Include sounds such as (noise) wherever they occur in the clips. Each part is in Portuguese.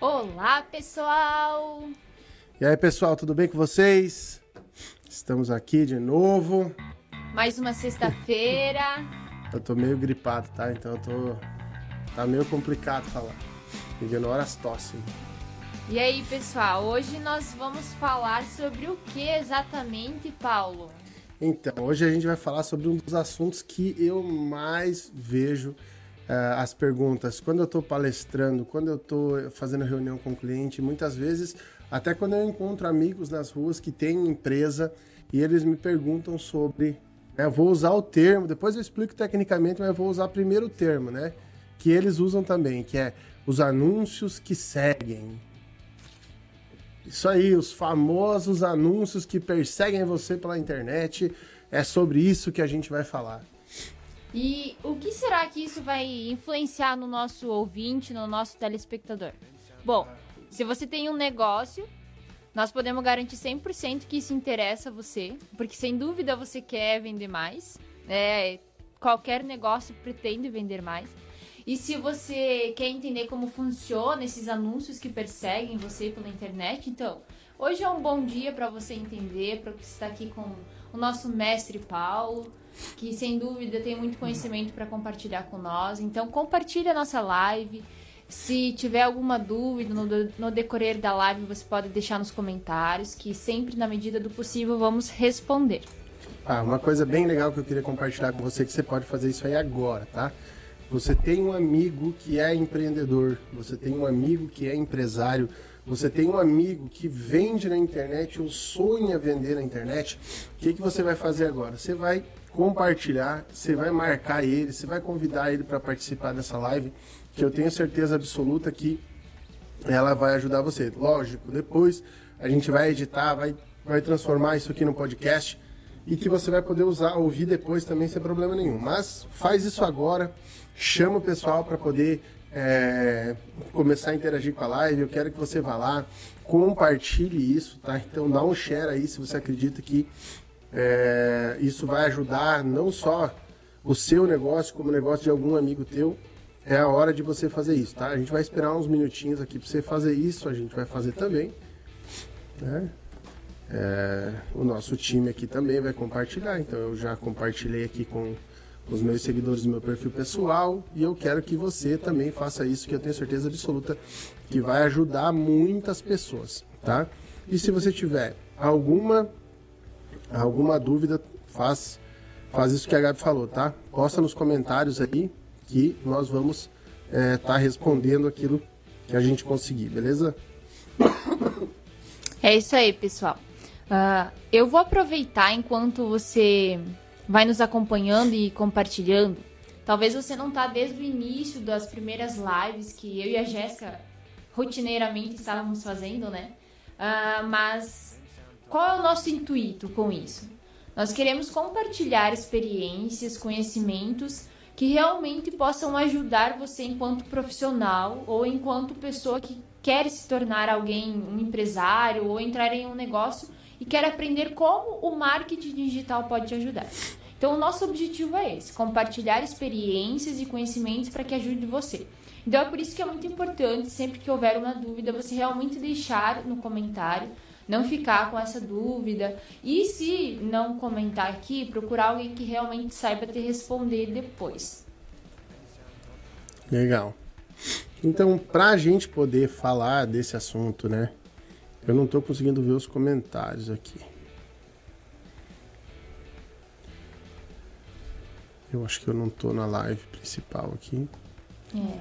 Olá, pessoal! E aí, pessoal, tudo bem com vocês? Estamos aqui de novo. Mais uma sexta-feira. (laughs) eu tô meio gripado, tá? Então eu tô. Tá meio complicado falar. Ignora as tosse. E aí, pessoal, hoje nós vamos falar sobre o que exatamente, Paulo? Então, hoje a gente vai falar sobre um dos assuntos que eu mais vejo uh, as perguntas. Quando eu estou palestrando, quando eu estou fazendo reunião com o cliente, muitas vezes, até quando eu encontro amigos nas ruas que têm empresa e eles me perguntam sobre. Né, eu vou usar o termo, depois eu explico tecnicamente, mas eu vou usar primeiro o termo, né? Que eles usam também, que é os anúncios que seguem. Isso aí, os famosos anúncios que perseguem você pela internet. É sobre isso que a gente vai falar. E o que será que isso vai influenciar no nosso ouvinte, no nosso telespectador? Bom, se você tem um negócio, nós podemos garantir 100% que isso interessa a você, porque sem dúvida você quer vender mais. É, qualquer negócio pretende vender mais. E se você quer entender como funciona esses anúncios que perseguem você pela internet, então, hoje é um bom dia para você entender, para você estar aqui com o nosso mestre Paulo, que sem dúvida tem muito conhecimento para compartilhar com nós. Então, compartilhe a nossa live. Se tiver alguma dúvida no, no decorrer da live, você pode deixar nos comentários, que sempre, na medida do possível, vamos responder. Ah, uma coisa bem legal que eu queria compartilhar com você, que você pode fazer isso aí agora, tá? Você tem um amigo que é empreendedor, você tem um amigo que é empresário, você tem um amigo que vende na internet ou sonha vender na internet. O que, que você vai fazer agora? Você vai compartilhar, você vai marcar ele, você vai convidar ele para participar dessa live, que eu tenho certeza absoluta que ela vai ajudar você. Lógico, depois a gente vai editar, vai, vai transformar isso aqui no podcast e que você vai poder usar, ouvir depois também sem problema nenhum. Mas faz isso agora, chama o pessoal para poder é, começar a interagir com a live. Eu quero que você vá lá, compartilhe isso, tá? Então dá um share aí se você acredita que é, isso vai ajudar não só o seu negócio, como o negócio de algum amigo teu. É a hora de você fazer isso, tá? A gente vai esperar uns minutinhos aqui para você fazer isso, a gente vai fazer também. Né? É, o nosso time aqui também vai compartilhar, então eu já compartilhei aqui com os meus seguidores do meu perfil pessoal e eu quero que você também faça isso, que eu tenho certeza absoluta que vai ajudar muitas pessoas, tá? E se você tiver alguma alguma dúvida, faz faz isso que a Gabi falou, tá? Posta nos comentários aí que nós vamos estar é, tá respondendo aquilo que a gente conseguir, beleza? É isso aí, pessoal. Uh, eu vou aproveitar enquanto você vai nos acompanhando e compartilhando. Talvez você não tá desde o início das primeiras lives que eu e a Jéssica rotineiramente estávamos fazendo, né? Uh, mas qual é o nosso intuito com isso? Nós queremos compartilhar experiências, conhecimentos que realmente possam ajudar você enquanto profissional ou enquanto pessoa que quer se tornar alguém, um empresário ou entrar em um negócio e quer aprender como o marketing digital pode te ajudar. Então, o nosso objetivo é esse: compartilhar experiências e conhecimentos para que ajude você. Então, é por isso que é muito importante, sempre que houver uma dúvida, você realmente deixar no comentário, não ficar com essa dúvida. E se não comentar aqui, procurar alguém que realmente saiba te responder depois. Legal. Então, para a gente poder falar desse assunto, né? Eu não estou conseguindo ver os comentários aqui. Eu acho que eu não estou na live principal aqui. É.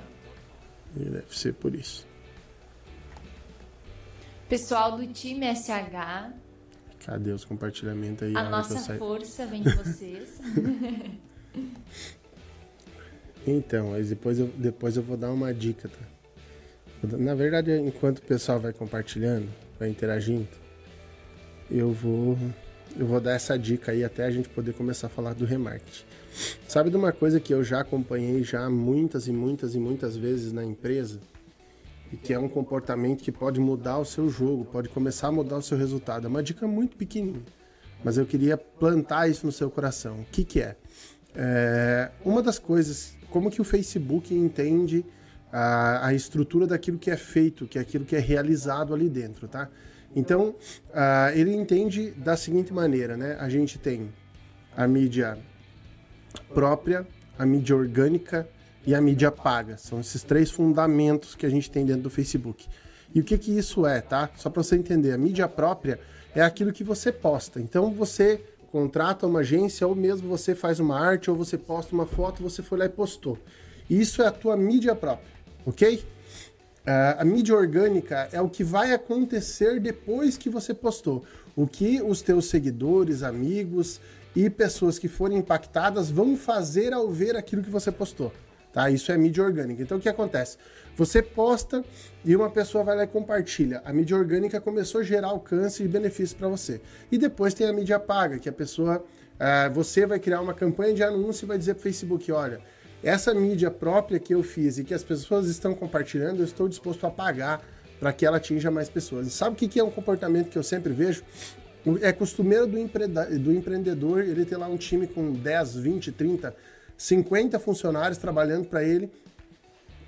E deve ser por isso. Pessoal do time SH. Cadê os compartilhamentos aí? A nossa força vem de (laughs) vocês. então, mas depois eu, depois eu vou dar uma dica, tá? Na verdade, enquanto o pessoal vai compartilhando, vai interagindo, eu vou eu vou dar essa dica aí até a gente poder começar a falar do remarketing. Sabe de uma coisa que eu já acompanhei já muitas e muitas e muitas vezes na empresa e que é um comportamento que pode mudar o seu jogo, pode começar a mudar o seu resultado. É uma dica muito pequenininha, mas eu queria plantar isso no seu coração. O que, que é? é? Uma das coisas, como que o Facebook entende a, a estrutura daquilo que é feito, que é aquilo que é realizado ali dentro, tá? Então, uh, ele entende da seguinte maneira, né? A gente tem a mídia própria, a mídia orgânica e a mídia paga. São esses três fundamentos que a gente tem dentro do Facebook. E o que que isso é, tá? Só para você entender, a mídia própria é aquilo que você posta. Então, você contrata uma agência ou mesmo você faz uma arte ou você posta uma foto, você foi lá e postou. Isso é a tua mídia própria, ok? Uh, a mídia orgânica é o que vai acontecer depois que você postou. O que os teus seguidores, amigos e pessoas que forem impactadas vão fazer ao ver aquilo que você postou. Tá? Isso é mídia orgânica. Então o que acontece? Você posta e uma pessoa vai lá e compartilha. A mídia orgânica começou a gerar alcance e benefícios para você. E depois tem a mídia paga, que a pessoa. Uh, você vai criar uma campanha de anúncio e vai dizer para o Facebook: olha, essa mídia própria que eu fiz e que as pessoas estão compartilhando, eu estou disposto a pagar para que ela atinja mais pessoas. E sabe o que é um comportamento que eu sempre vejo? É costumeiro do, empre... do empreendedor ele ter lá um time com 10, 20, 30, 50 funcionários trabalhando para ele.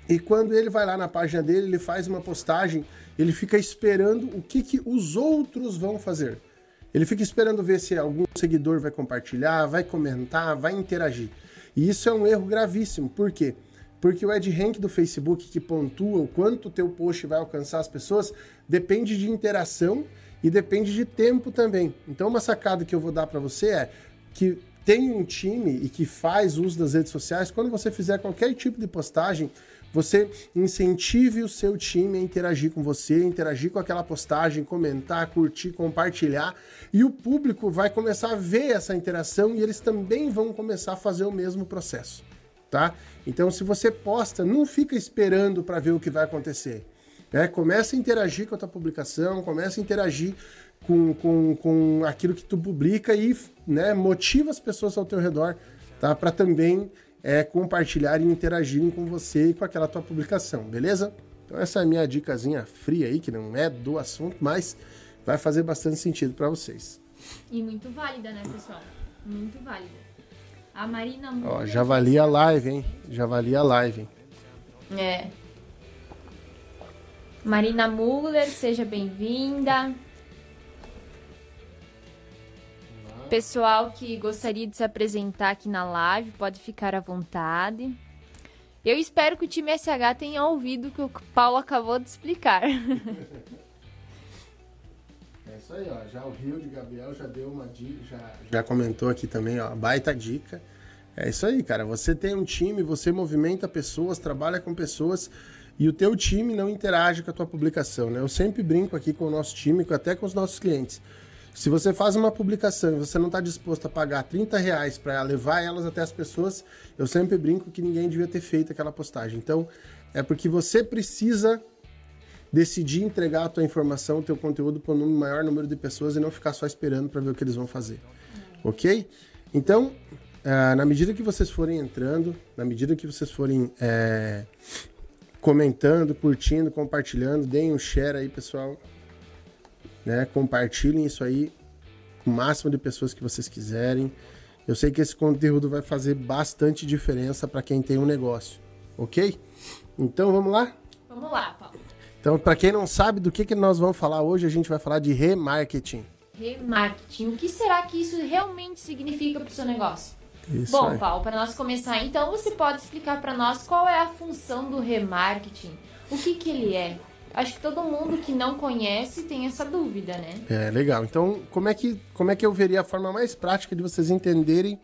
E quando ele vai lá na página dele, ele faz uma postagem, ele fica esperando o que, que os outros vão fazer. Ele fica esperando ver se algum seguidor vai compartilhar, vai comentar, vai interagir. E isso é um erro gravíssimo. Por quê? Porque o Ed Rank do Facebook, que pontua o quanto o teu post vai alcançar as pessoas, depende de interação e depende de tempo também. Então, uma sacada que eu vou dar para você é que tem um time e que faz uso das redes sociais, quando você fizer qualquer tipo de postagem, você incentive o seu time a interagir com você, interagir com aquela postagem, comentar, curtir, compartilhar, e o público vai começar a ver essa interação e eles também vão começar a fazer o mesmo processo, tá? Então, se você posta, não fica esperando para ver o que vai acontecer. Né? Começa a interagir com a tua publicação, começa a interagir com, com, com aquilo que tu publica e né, motiva as pessoas ao teu redor, tá? Para também é, compartilharem e interagirem com você e com aquela tua publicação, beleza? Então essa é a minha dicasinha fria aí, que não é do assunto, mas vai fazer bastante sentido para vocês. E muito válida, né, pessoal? Muito válida. A Marina Ó, já valia a live, hein? Já valia a live, hein? É. Marina Muller, seja bem-vinda. Pessoal que gostaria de se apresentar aqui na live, pode ficar à vontade. Eu espero que o time SH tenha ouvido o que o Paulo acabou de explicar. (laughs) É isso aí, ó. Já o Rio de Gabriel já deu uma dica, já, já comentou aqui também, ó. Baita dica. É isso aí, cara. Você tem um time, você movimenta pessoas, trabalha com pessoas e o teu time não interage com a tua publicação, né? Eu sempre brinco aqui com o nosso time, até com os nossos clientes. Se você faz uma publicação e você não está disposto a pagar 30 reais para levar elas até as pessoas, eu sempre brinco que ninguém devia ter feito aquela postagem. Então, é porque você precisa decidir entregar a tua informação, o teu conteúdo para um maior número de pessoas e não ficar só esperando para ver o que eles vão fazer. Ok? Então, uh, na medida que vocês forem entrando, na medida que vocês forem é, comentando, curtindo, compartilhando, deem um share aí, pessoal né? Compartilhem isso aí com o máximo de pessoas que vocês quiserem. Eu sei que esse conteúdo vai fazer bastante diferença para quem tem um negócio, ok? Então vamos lá? Vamos lá, Paulo. Então, para quem não sabe do que, que nós vamos falar hoje, a gente vai falar de remarketing. Remarketing. O que será que isso realmente significa para o seu negócio? Isso Bom, aí. Paulo, para nós começar, então você pode explicar para nós qual é a função do remarketing? O que, que ele é? Acho que todo mundo que não conhece tem essa dúvida, né? É, legal. Então, como é que, como é que eu veria a forma mais prática de vocês entenderem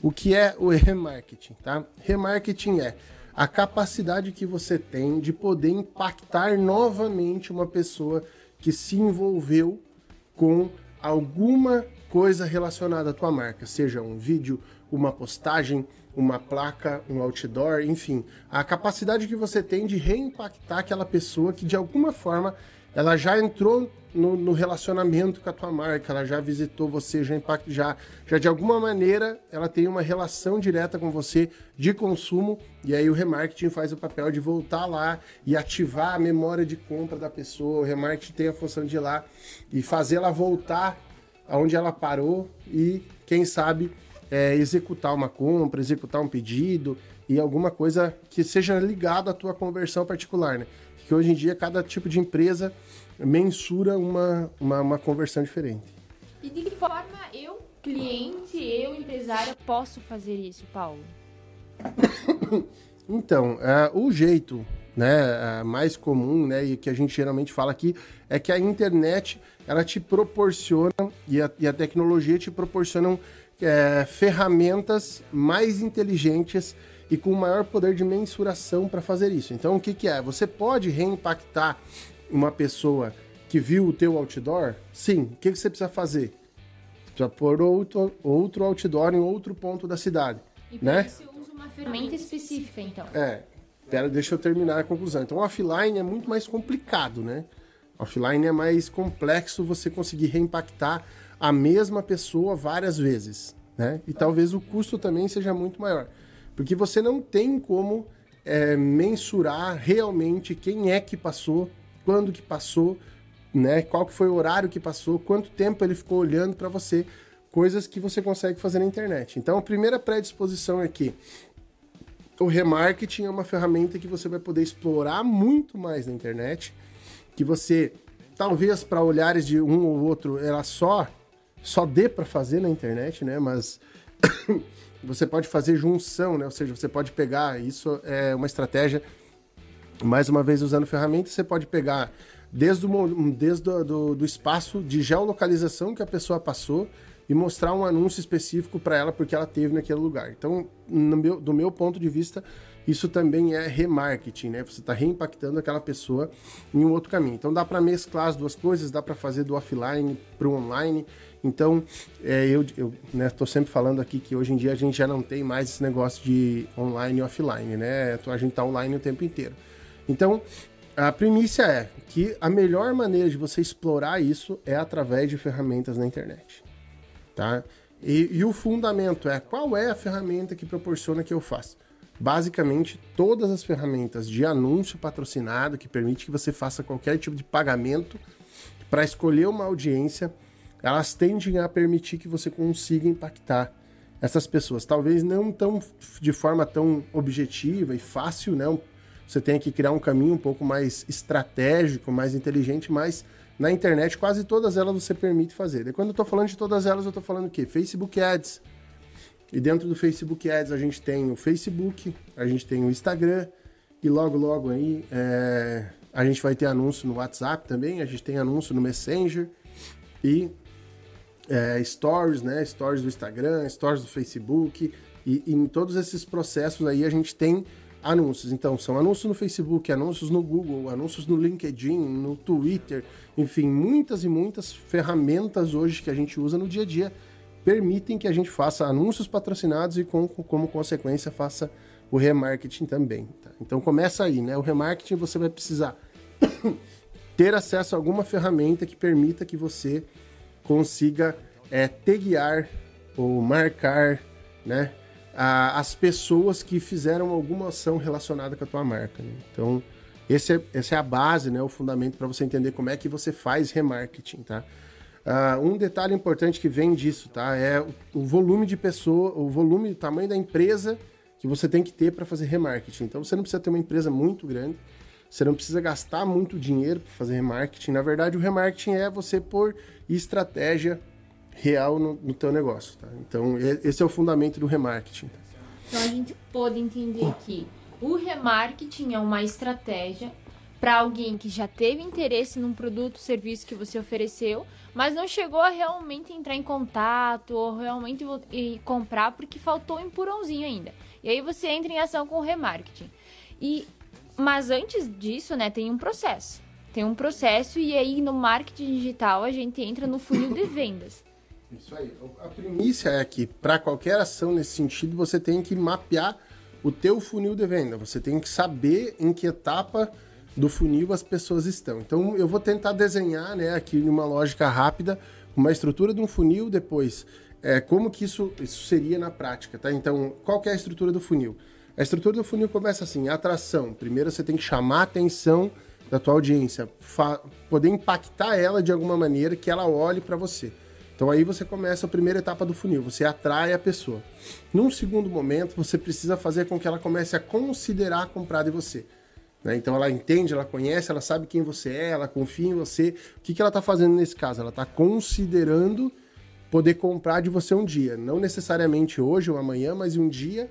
o que é o (laughs) remarketing, tá? Remarketing é a capacidade que você tem de poder impactar novamente uma pessoa que se envolveu com alguma coisa relacionada à tua marca, seja um vídeo, uma postagem, uma placa, um outdoor, enfim, a capacidade que você tem de reimpactar aquela pessoa que de alguma forma ela já entrou no, no, relacionamento com a tua marca, ela já visitou você, já impact, já, já de alguma maneira ela tem uma relação direta com você de consumo e aí o remarketing faz o papel de voltar lá e ativar a memória de compra da pessoa. O remarketing tem a função de ir lá e fazer ela voltar aonde ela parou e quem sabe é, executar uma compra, executar um pedido, e alguma coisa que seja ligado à tua conversão particular, né? Que hoje em dia cada tipo de empresa mensura uma, uma, uma conversão diferente. E de que forma eu, cliente, eu, empresário, posso fazer isso, Paulo? (coughs) então, é, o jeito né, mais comum, né, e que a gente geralmente fala aqui, é que a internet, ela te proporciona, e a, e a tecnologia te proporcionam é, ferramentas mais inteligentes e com maior poder de mensuração para fazer isso. Então, o que, que é? Você pode reimpactar uma pessoa que viu o teu outdoor? Sim. O que, que você precisa fazer? Precisa pôr outro, outro outdoor em outro ponto da cidade. E né? eu uso uma ferramenta específica, então. É. Pera, deixa eu terminar a conclusão. Então, offline é muito mais complicado, né? Offline é mais complexo você conseguir reimpactar a mesma pessoa várias vezes, né? E talvez o custo também seja muito maior. Porque você não tem como é, mensurar realmente quem é que passou, quando que passou, né? Qual que foi o horário que passou, quanto tempo ele ficou olhando para você, coisas que você consegue fazer na internet. Então, a primeira predisposição é que o remarketing é uma ferramenta que você vai poder explorar muito mais na internet, que você talvez para olhares de um ou outro ela só só dê para fazer na internet, né? Mas (coughs) você pode fazer junção, né? Ou seja, você pode pegar, isso é uma estratégia, mais uma vez usando ferramentas, você pode pegar desde o, desde o, do, do espaço de geolocalização que a pessoa passou e mostrar um anúncio específico para ela porque ela teve naquele lugar. Então, meu, do meu ponto de vista, isso também é remarketing, né? Você está reimpactando aquela pessoa em um outro caminho. Então, dá para mesclar as duas coisas, dá para fazer do offline para o online. Então, é, eu estou né, sempre falando aqui que hoje em dia a gente já não tem mais esse negócio de online e offline, né? A gente está online o tempo inteiro. Então, a primícia é que a melhor maneira de você explorar isso é através de ferramentas na internet, tá? E, e o fundamento é qual é a ferramenta que proporciona que eu faça. Basicamente, todas as ferramentas de anúncio patrocinado que permite que você faça qualquer tipo de pagamento para escolher uma audiência elas tendem a permitir que você consiga impactar essas pessoas. Talvez não tão de forma tão objetiva e fácil, né? Você tem que criar um caminho um pouco mais estratégico, mais inteligente, mas na internet quase todas elas você permite fazer. E quando eu estou falando de todas elas, eu estou falando o quê? Facebook Ads. E dentro do Facebook Ads a gente tem o Facebook, a gente tem o Instagram e logo logo aí é, a gente vai ter anúncio no WhatsApp também, a gente tem anúncio no Messenger e é, stories, né? Stories do Instagram, stories do Facebook. E, e, em todos esses processos aí a gente tem anúncios. Então, são anúncios no Facebook, anúncios no Google, anúncios no LinkedIn, no Twitter, enfim, muitas e muitas ferramentas hoje que a gente usa no dia a dia permitem que a gente faça anúncios patrocinados e, com, como consequência, faça o remarketing também. Tá? Então, começa aí, né? O remarketing você vai precisar (coughs) ter acesso a alguma ferramenta que permita que você consiga é, taguear ou marcar né, a, as pessoas que fizeram alguma ação relacionada com a tua marca. Né? Então, esse é, essa é a base, né, o fundamento para você entender como é que você faz remarketing, tá? Uh, um detalhe importante que vem disso, tá? É o, volume de pessoa, o volume, o tamanho da empresa que você tem que ter para fazer remarketing. Então, você não precisa ter uma empresa muito grande, você não precisa gastar muito dinheiro para fazer remarketing. Na verdade, o remarketing é você pôr estratégia real no, no teu negócio. Tá? Então, esse é o fundamento do remarketing. Então, a gente pode entender que o remarketing é uma estratégia para alguém que já teve interesse num produto, serviço que você ofereceu, mas não chegou a realmente entrar em contato ou realmente comprar porque faltou um empurrãozinho ainda. E aí você entra em ação com o remarketing. E mas antes disso, né, tem um processo. Tem um processo e aí no marketing digital a gente entra no funil de vendas. Isso aí. A primícia é que para qualquer ação nesse sentido você tem que mapear o teu funil de venda. Você tem que saber em que etapa do funil as pessoas estão. Então eu vou tentar desenhar, né, aqui numa lógica rápida, uma estrutura de um funil depois. É, como que isso, isso seria na prática, tá? Então, qual é a estrutura do funil? A estrutura do funil começa assim, atração. Primeiro você tem que chamar a atenção da tua audiência, poder impactar ela de alguma maneira que ela olhe para você. Então aí você começa a primeira etapa do funil, você atrai a pessoa. Num segundo momento, você precisa fazer com que ela comece a considerar comprar de você. Né? Então ela entende, ela conhece, ela sabe quem você é, ela confia em você. O que, que ela está fazendo nesse caso? Ela está considerando poder comprar de você um dia. Não necessariamente hoje ou amanhã, mas um dia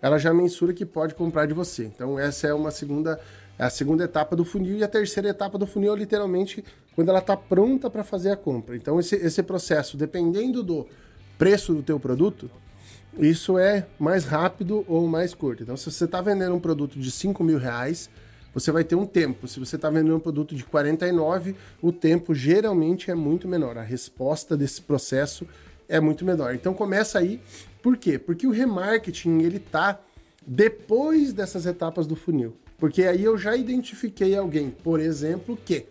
ela já mensura que pode comprar de você. Então essa é uma segunda é a segunda etapa do funil e a terceira etapa do funil é literalmente quando ela está pronta para fazer a compra. Então esse, esse processo, dependendo do preço do teu produto, isso é mais rápido ou mais curto. Então se você está vendendo um produto de 5 mil reais, você vai ter um tempo. Se você está vendendo um produto de 49, o tempo geralmente é muito menor. A resposta desse processo é muito menor. Então começa aí. Por quê? Porque o remarketing ele está depois dessas etapas do funil. Porque aí eu já identifiquei alguém, por exemplo, que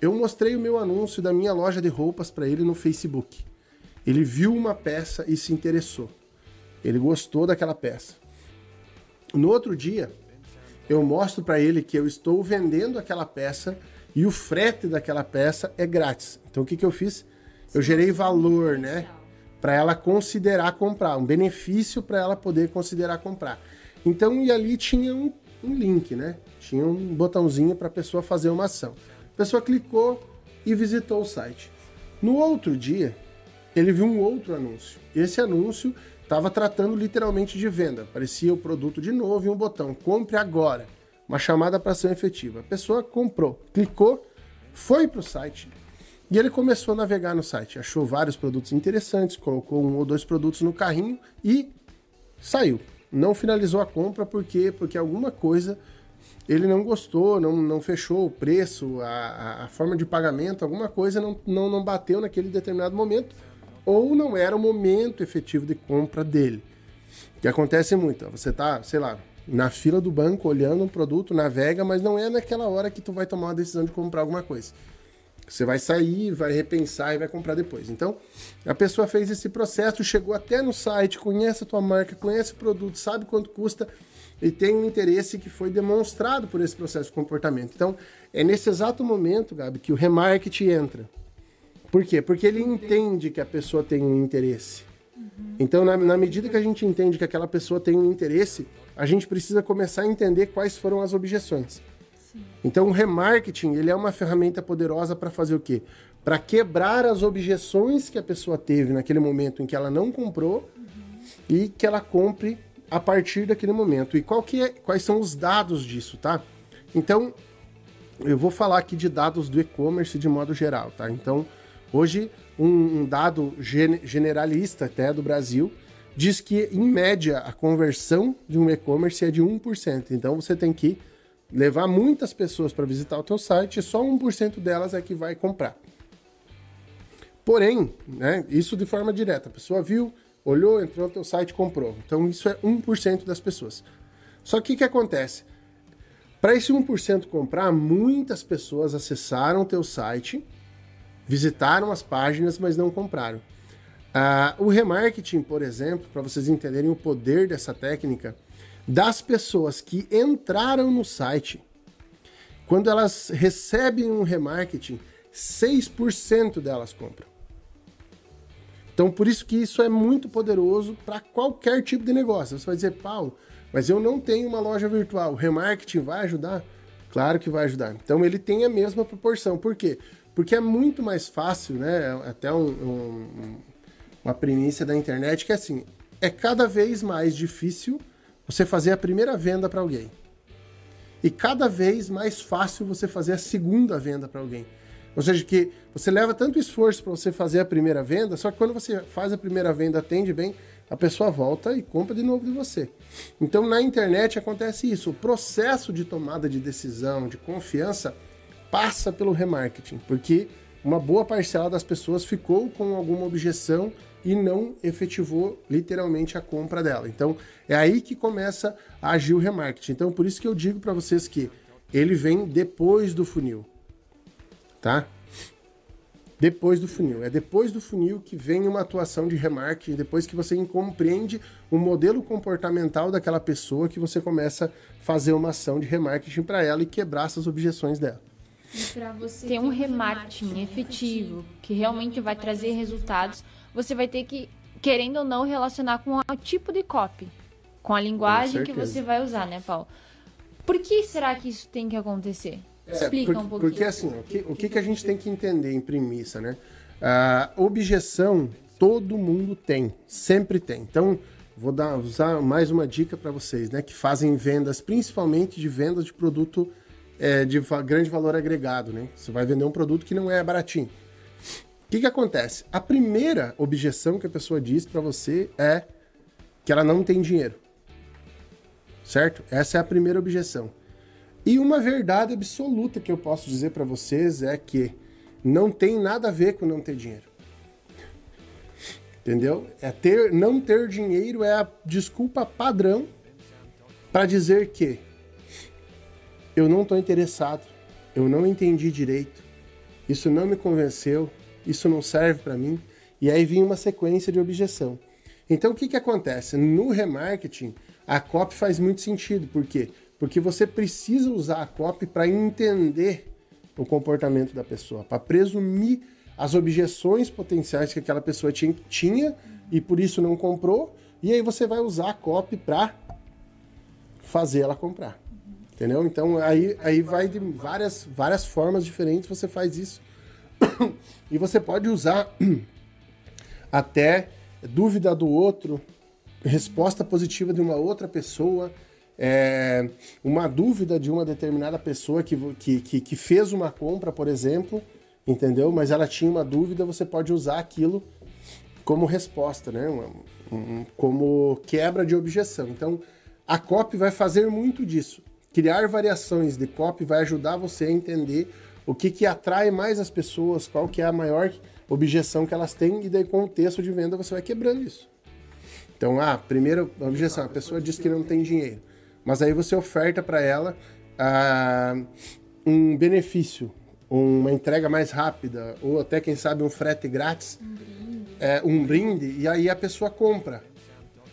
eu mostrei o meu anúncio da minha loja de roupas para ele no Facebook. Ele viu uma peça e se interessou. Ele gostou daquela peça. No outro dia, eu mostro para ele que eu estou vendendo aquela peça e o frete daquela peça é grátis. Então o que, que eu fiz? Eu gerei valor, né? Para ela considerar comprar, um benefício para ela poder considerar comprar. Então, e ali tinha um um link, né? Tinha um botãozinho para a pessoa fazer uma ação. A pessoa clicou e visitou o site. No outro dia, ele viu um outro anúncio. Esse anúncio estava tratando literalmente de venda. Parecia o produto de novo e um botão: compre agora. Uma chamada para ação efetiva. A pessoa comprou, clicou, foi para o site e ele começou a navegar no site. Achou vários produtos interessantes, colocou um ou dois produtos no carrinho e saiu não finalizou a compra porque porque alguma coisa ele não gostou, não, não fechou o preço, a, a forma de pagamento, alguma coisa não, não, não bateu naquele determinado momento, ou não era o momento efetivo de compra dele. Que acontece muito, você tá, sei lá, na fila do banco olhando um produto, navega, mas não é naquela hora que tu vai tomar uma decisão de comprar alguma coisa. Você vai sair, vai repensar e vai comprar depois. Então, a pessoa fez esse processo, chegou até no site, conhece a tua marca, conhece o produto, sabe quanto custa e tem um interesse que foi demonstrado por esse processo de comportamento. Então, é nesse exato momento, Gabi, que o remarketing entra. Por quê? Porque ele entende que a pessoa tem um interesse. Uhum. Então, na, na medida que a gente entende que aquela pessoa tem um interesse, a gente precisa começar a entender quais foram as objeções. Então o remarketing, ele é uma ferramenta poderosa para fazer o quê? Para quebrar as objeções que a pessoa teve naquele momento em que ela não comprou uhum. e que ela compre a partir daquele momento. E qual que é, quais são os dados disso, tá? Então, eu vou falar aqui de dados do e-commerce de modo geral, tá? Então, hoje, um, um dado gen generalista até do Brasil diz que, em média, a conversão de um e-commerce é de 1%. Então, você tem que levar muitas pessoas para visitar o teu site e só 1% delas é que vai comprar. Porém, né, isso de forma direta, a pessoa viu, olhou, entrou no teu site e comprou. Então isso é 1% das pessoas. Só que o que acontece? Para esse 1% comprar, muitas pessoas acessaram o teu site, visitaram as páginas, mas não compraram. Uh, o remarketing, por exemplo, para vocês entenderem o poder dessa técnica, das pessoas que entraram no site, quando elas recebem um remarketing, 6% delas compram. Então, por isso que isso é muito poderoso para qualquer tipo de negócio. Você vai dizer, Paulo, mas eu não tenho uma loja virtual. O remarketing vai ajudar? Claro que vai ajudar. Então, ele tem a mesma proporção. Por quê? Porque é muito mais fácil, né? Até um, um, uma premissa da internet que é assim: é cada vez mais difícil você fazer a primeira venda para alguém. E cada vez mais fácil você fazer a segunda venda para alguém. Ou seja, que você leva tanto esforço para você fazer a primeira venda, só que quando você faz a primeira venda, atende bem, a pessoa volta e compra de novo de você. Então na internet acontece isso. O processo de tomada de decisão, de confiança, passa pelo remarketing, porque uma boa parcela das pessoas ficou com alguma objeção e não efetivou literalmente a compra dela. Então, é aí que começa a agir o remarketing. Então, por isso que eu digo para vocês que ele vem depois do funil. Tá? Depois do funil. É depois do funil que vem uma atuação de remarketing, depois que você compreende o modelo comportamental daquela pessoa que você começa a fazer uma ação de remarketing para ela e quebrar essas objeções dela. Ter um remarketing efetivo, que realmente vai trazer resultados, você vai ter que, querendo ou não, relacionar com o tipo de copy, com a linguagem que você vai usar, né, Paulo? Por que será que isso tem que acontecer? É, Explica porque, um pouquinho. Porque assim, o que, o que a gente tem que entender em premissa, né? A objeção todo mundo tem, sempre tem. Então, vou dar, usar mais uma dica para vocês, né? Que fazem vendas, principalmente de vendas de produto é, de grande valor agregado, né? Você vai vender um produto que não é baratinho. O que, que acontece? A primeira objeção que a pessoa diz para você é que ela não tem dinheiro. Certo? Essa é a primeira objeção. E uma verdade absoluta que eu posso dizer para vocês é que não tem nada a ver com não ter dinheiro. Entendeu? É ter, não ter dinheiro é a desculpa padrão para dizer que eu não estou interessado, eu não entendi direito, isso não me convenceu, isso não serve para mim. E aí vinha uma sequência de objeção. Então o que, que acontece? No remarketing, a copy faz muito sentido. Por quê? Porque você precisa usar a copy para entender o comportamento da pessoa, para presumir as objeções potenciais que aquela pessoa tinha, tinha e por isso não comprou. E aí você vai usar a copy para fazer ela comprar. Entendeu? Então aí, aí vai de várias, várias formas diferentes você faz isso. (coughs) e você pode usar (coughs) até dúvida do outro, resposta positiva de uma outra pessoa, é, uma dúvida de uma determinada pessoa que, que, que, fez uma compra, por exemplo, entendeu? Mas ela tinha uma dúvida, você pode usar aquilo como resposta, né? Uma, um, como quebra de objeção. Então, a COP vai fazer muito disso. Criar variações de copy vai ajudar você a entender o que, que atrai mais as pessoas, qual que é a maior objeção que elas têm, e daí com o texto de venda você vai quebrando isso. Então, a ah, primeira objeção, a pessoa diz que não tem dinheiro, mas aí você oferta para ela ah, um benefício, uma entrega mais rápida, ou até, quem sabe, um frete grátis, um brinde, é, um brinde e aí a pessoa compra.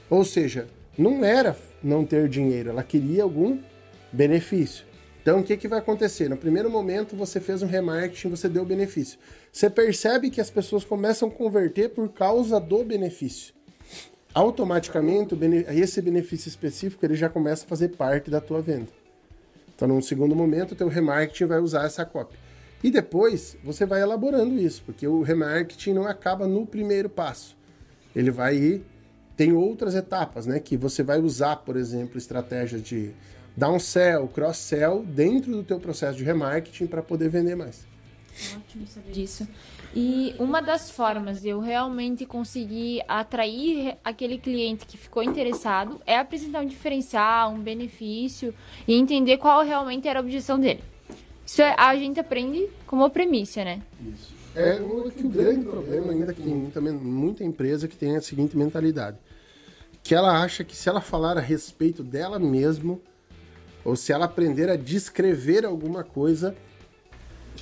Ou seja, não era não ter dinheiro, ela queria algum benefício. Então, o que, que vai acontecer? No primeiro momento, você fez um remarketing, você deu benefício. Você percebe que as pessoas começam a converter por causa do benefício. Automaticamente, esse benefício específico ele já começa a fazer parte da tua venda. Então, num segundo momento, o teu remarketing vai usar essa cópia. E depois, você vai elaborando isso, porque o remarketing não acaba no primeiro passo. Ele vai ir... Tem outras etapas, né? Que você vai usar, por exemplo, estratégias de downsell, cross-sell dentro do teu processo de remarketing para poder vender mais. Ótimo saber disso. E uma das formas de eu realmente conseguir atrair aquele cliente que ficou interessado é apresentar um diferencial, um benefício e entender qual realmente era a objeção dele. Isso é, a gente aprende como premissa, né? Isso. É que o grande problema ainda que tem também muita empresa que tem a seguinte mentalidade, que ela acha que se ela falar a respeito dela mesmo, ou se ela aprender a descrever alguma coisa,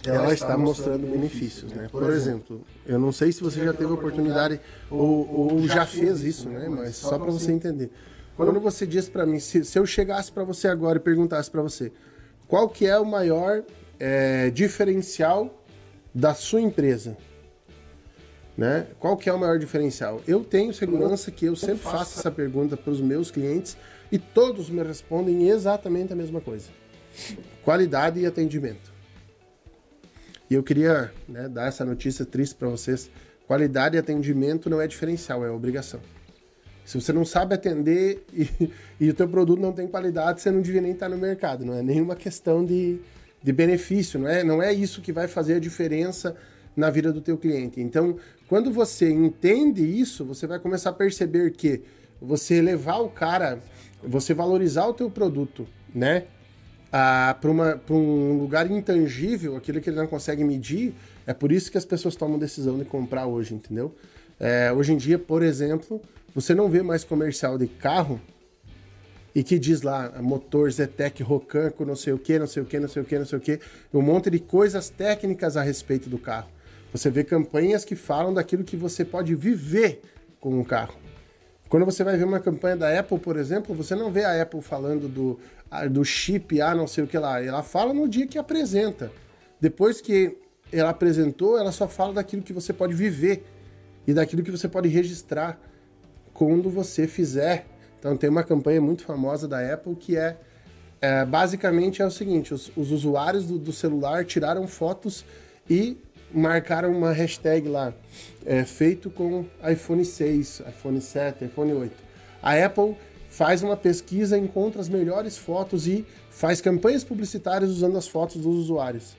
ela, ela está mostrando benefícios, né? Por exemplo, eu não sei se você já teve a oportunidade ou, ou já fez isso, né? Mas só para você entender. Quando você diz para mim, se, se eu chegasse para você agora e perguntasse para você, qual que é o maior é, diferencial da sua empresa? Né? Qual que é o maior diferencial? Eu tenho segurança que eu sempre faço essa pergunta para os meus clientes e todos me respondem exatamente a mesma coisa: qualidade e atendimento. E eu queria né, dar essa notícia triste para vocês: qualidade e atendimento não é diferencial, é obrigação. Se você não sabe atender (laughs) e, e o teu produto não tem qualidade, você não devia nem estar no mercado. Não é nenhuma questão de, de benefício, não é, não é isso que vai fazer a diferença na vida do teu cliente. Então, quando você entende isso, você vai começar a perceber que você levar o cara você valorizar o teu produto, né? Ah, para um lugar intangível, aquilo que ele não consegue medir, é por isso que as pessoas tomam decisão de comprar hoje, entendeu? É, hoje em dia, por exemplo, você não vê mais comercial de carro e que diz lá motor Zetec Rocan com não sei o que, não sei o que, não sei o que, não sei o que, um monte de coisas técnicas a respeito do carro. Você vê campanhas que falam daquilo que você pode viver com o carro. Quando você vai ver uma campanha da Apple, por exemplo, você não vê a Apple falando do, do chip A não sei o que lá. Ela fala no dia que apresenta. depois que ela apresentou, ela só fala daquilo que você pode viver e daquilo que você pode registrar quando você fizer. Então tem uma campanha muito famosa da Apple que é, é basicamente é o seguinte: os, os usuários do, do, celular tiraram fotos e marcaram uma hashtag lá, é, feito com iPhone 6, iPhone 7, iPhone 8. A Apple faz uma pesquisa, encontra as melhores fotos e faz campanhas publicitárias usando as fotos dos usuários.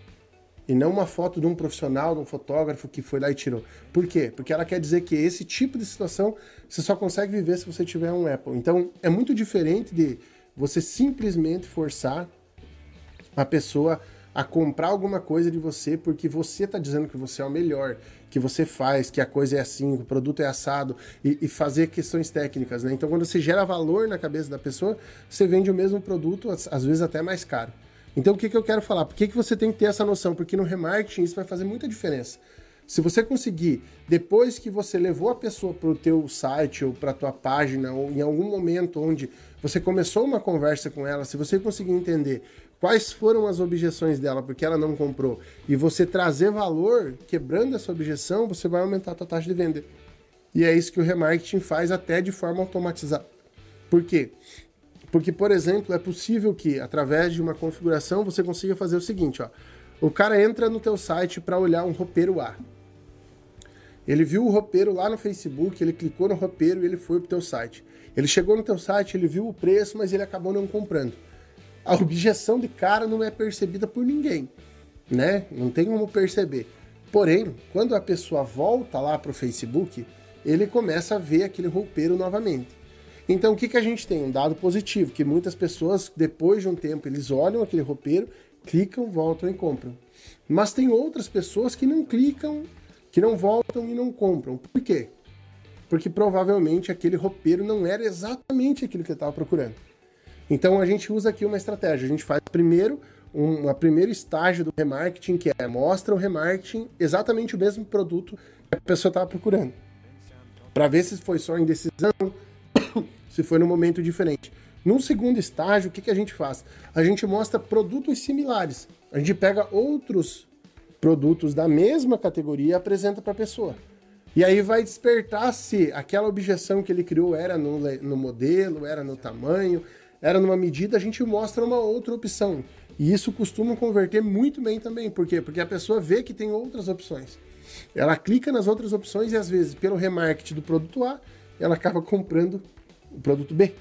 E não uma foto de um profissional, de um fotógrafo que foi lá e tirou. Por quê? Porque ela quer dizer que esse tipo de situação você só consegue viver se você tiver um Apple. Então é muito diferente de você simplesmente forçar a pessoa a comprar alguma coisa de você porque você está dizendo que você é o melhor, que você faz, que a coisa é assim, o produto é assado e, e, fazer questões técnicas, né? Então, quando você gera valor na cabeça da pessoa, você vende o mesmo produto, às vezes até mais caro. Então, o que, que eu quero falar? Por que, que você tem que ter essa noção? Porque no remarketing isso vai fazer muita diferença. Se você conseguir, depois que você levou a pessoa para o teu site ou para a tua página, ou em algum momento onde você começou uma conversa com ela, se você conseguir entender quais foram as objeções dela porque ela não comprou, e você trazer valor, quebrando essa objeção, você vai aumentar a tua taxa de venda. E é isso que o remarketing faz até de forma automatizada. Por quê? Porque, por exemplo, é possível que, através de uma configuração, você consiga fazer o seguinte, ó. O cara entra no teu site para olhar um roupeiro A. Ele viu o roupeiro lá no Facebook, ele clicou no roupeiro e ele foi pro teu site. Ele chegou no teu site, ele viu o preço, mas ele acabou não comprando. A objeção de cara não é percebida por ninguém, né? Não tem como perceber. Porém, quando a pessoa volta lá pro Facebook, ele começa a ver aquele roupeiro novamente. Então, o que, que a gente tem? Um dado positivo, que muitas pessoas, depois de um tempo, eles olham aquele roupeiro, clicam, voltam e compram. Mas tem outras pessoas que não clicam, que não voltam e não compram. Por quê? Porque provavelmente aquele roupeiro não era exatamente aquilo que eu estava procurando. Então a gente usa aqui uma estratégia. A gente faz primeiro um primeiro estágio do remarketing, que é mostra o remarketing exatamente o mesmo produto que a pessoa estava procurando. Para ver se foi só indecisão, (coughs) se foi num momento diferente. Num segundo estágio, o que, que a gente faz? A gente mostra produtos similares. A gente pega outros produtos da mesma categoria e apresenta para a pessoa. E aí vai despertar se aquela objeção que ele criou era no, no modelo, era no tamanho, era numa medida, a gente mostra uma outra opção. E isso costuma converter muito bem também. Por quê? Porque a pessoa vê que tem outras opções. Ela clica nas outras opções e às vezes, pelo remarketing do produto A, ela acaba comprando o produto B.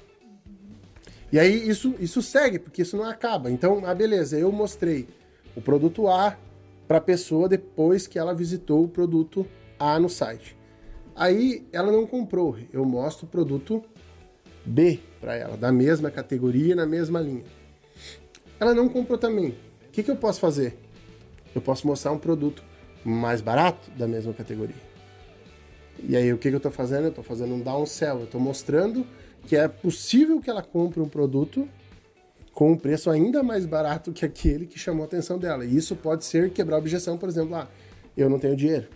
E aí isso, isso segue, porque isso não acaba. Então, ah, beleza, eu mostrei o produto A para a pessoa depois que ela visitou o produto A no site. Aí ela não comprou, eu mostro o produto B para ela, da mesma categoria, na mesma linha. Ela não comprou também. O que, que eu posso fazer? Eu posso mostrar um produto mais barato da mesma categoria. E aí o que, que eu estou fazendo? Eu estou fazendo um downsell, eu estou mostrando que é possível que ela compre um produto com um preço ainda mais barato que aquele que chamou a atenção dela. E isso pode ser quebrar a objeção, por exemplo, ah, eu não tenho dinheiro.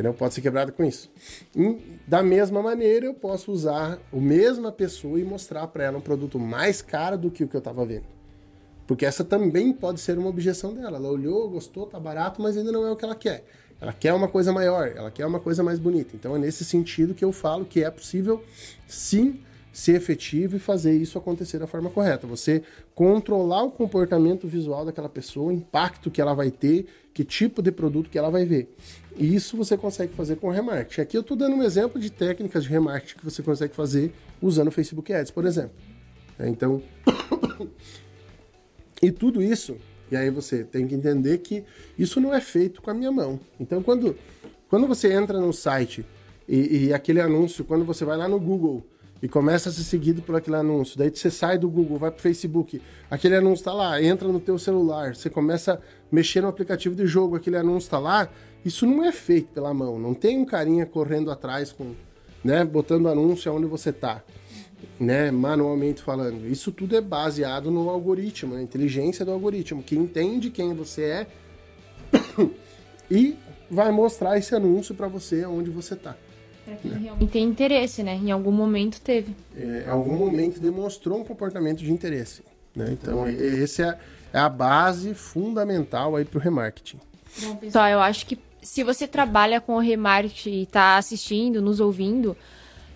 Entendeu? Pode ser quebrado com isso. E, da mesma maneira, eu posso usar a mesma pessoa e mostrar para ela um produto mais caro do que o que eu estava vendo. Porque essa também pode ser uma objeção dela. Ela olhou, gostou, tá barato, mas ainda não é o que ela quer. Ela quer uma coisa maior, ela quer uma coisa mais bonita. Então é nesse sentido que eu falo que é possível, sim, ser efetivo e fazer isso acontecer da forma correta. Você controlar o comportamento visual daquela pessoa, o impacto que ela vai ter, que tipo de produto que ela vai ver. E isso você consegue fazer com remarketing. Aqui eu estou dando um exemplo de técnicas de remarketing que você consegue fazer usando o Facebook Ads, por exemplo. É, então, (coughs) e tudo isso, e aí você tem que entender que isso não é feito com a minha mão. Então, quando, quando você entra no site e, e aquele anúncio, quando você vai lá no Google e começa a ser seguido por aquele anúncio. Daí você sai do Google, vai pro Facebook, aquele anúncio tá lá, entra no teu celular, você começa a mexer no aplicativo de jogo, aquele anúncio tá lá. Isso não é feito pela mão, não tem um carinha correndo atrás com, né, botando anúncio aonde você tá, né, manualmente falando. Isso tudo é baseado no algoritmo, na inteligência do algoritmo, que entende quem você é (coughs) e vai mostrar esse anúncio para você aonde você tá. Quem realmente tem interesse, né? Em algum momento teve. É, em algum momento demonstrou um comportamento de interesse. Né? Então, esse é, é a base fundamental aí para o remarketing. Bom, pessoal, eu acho que se você trabalha com o remarketing e está assistindo, nos ouvindo,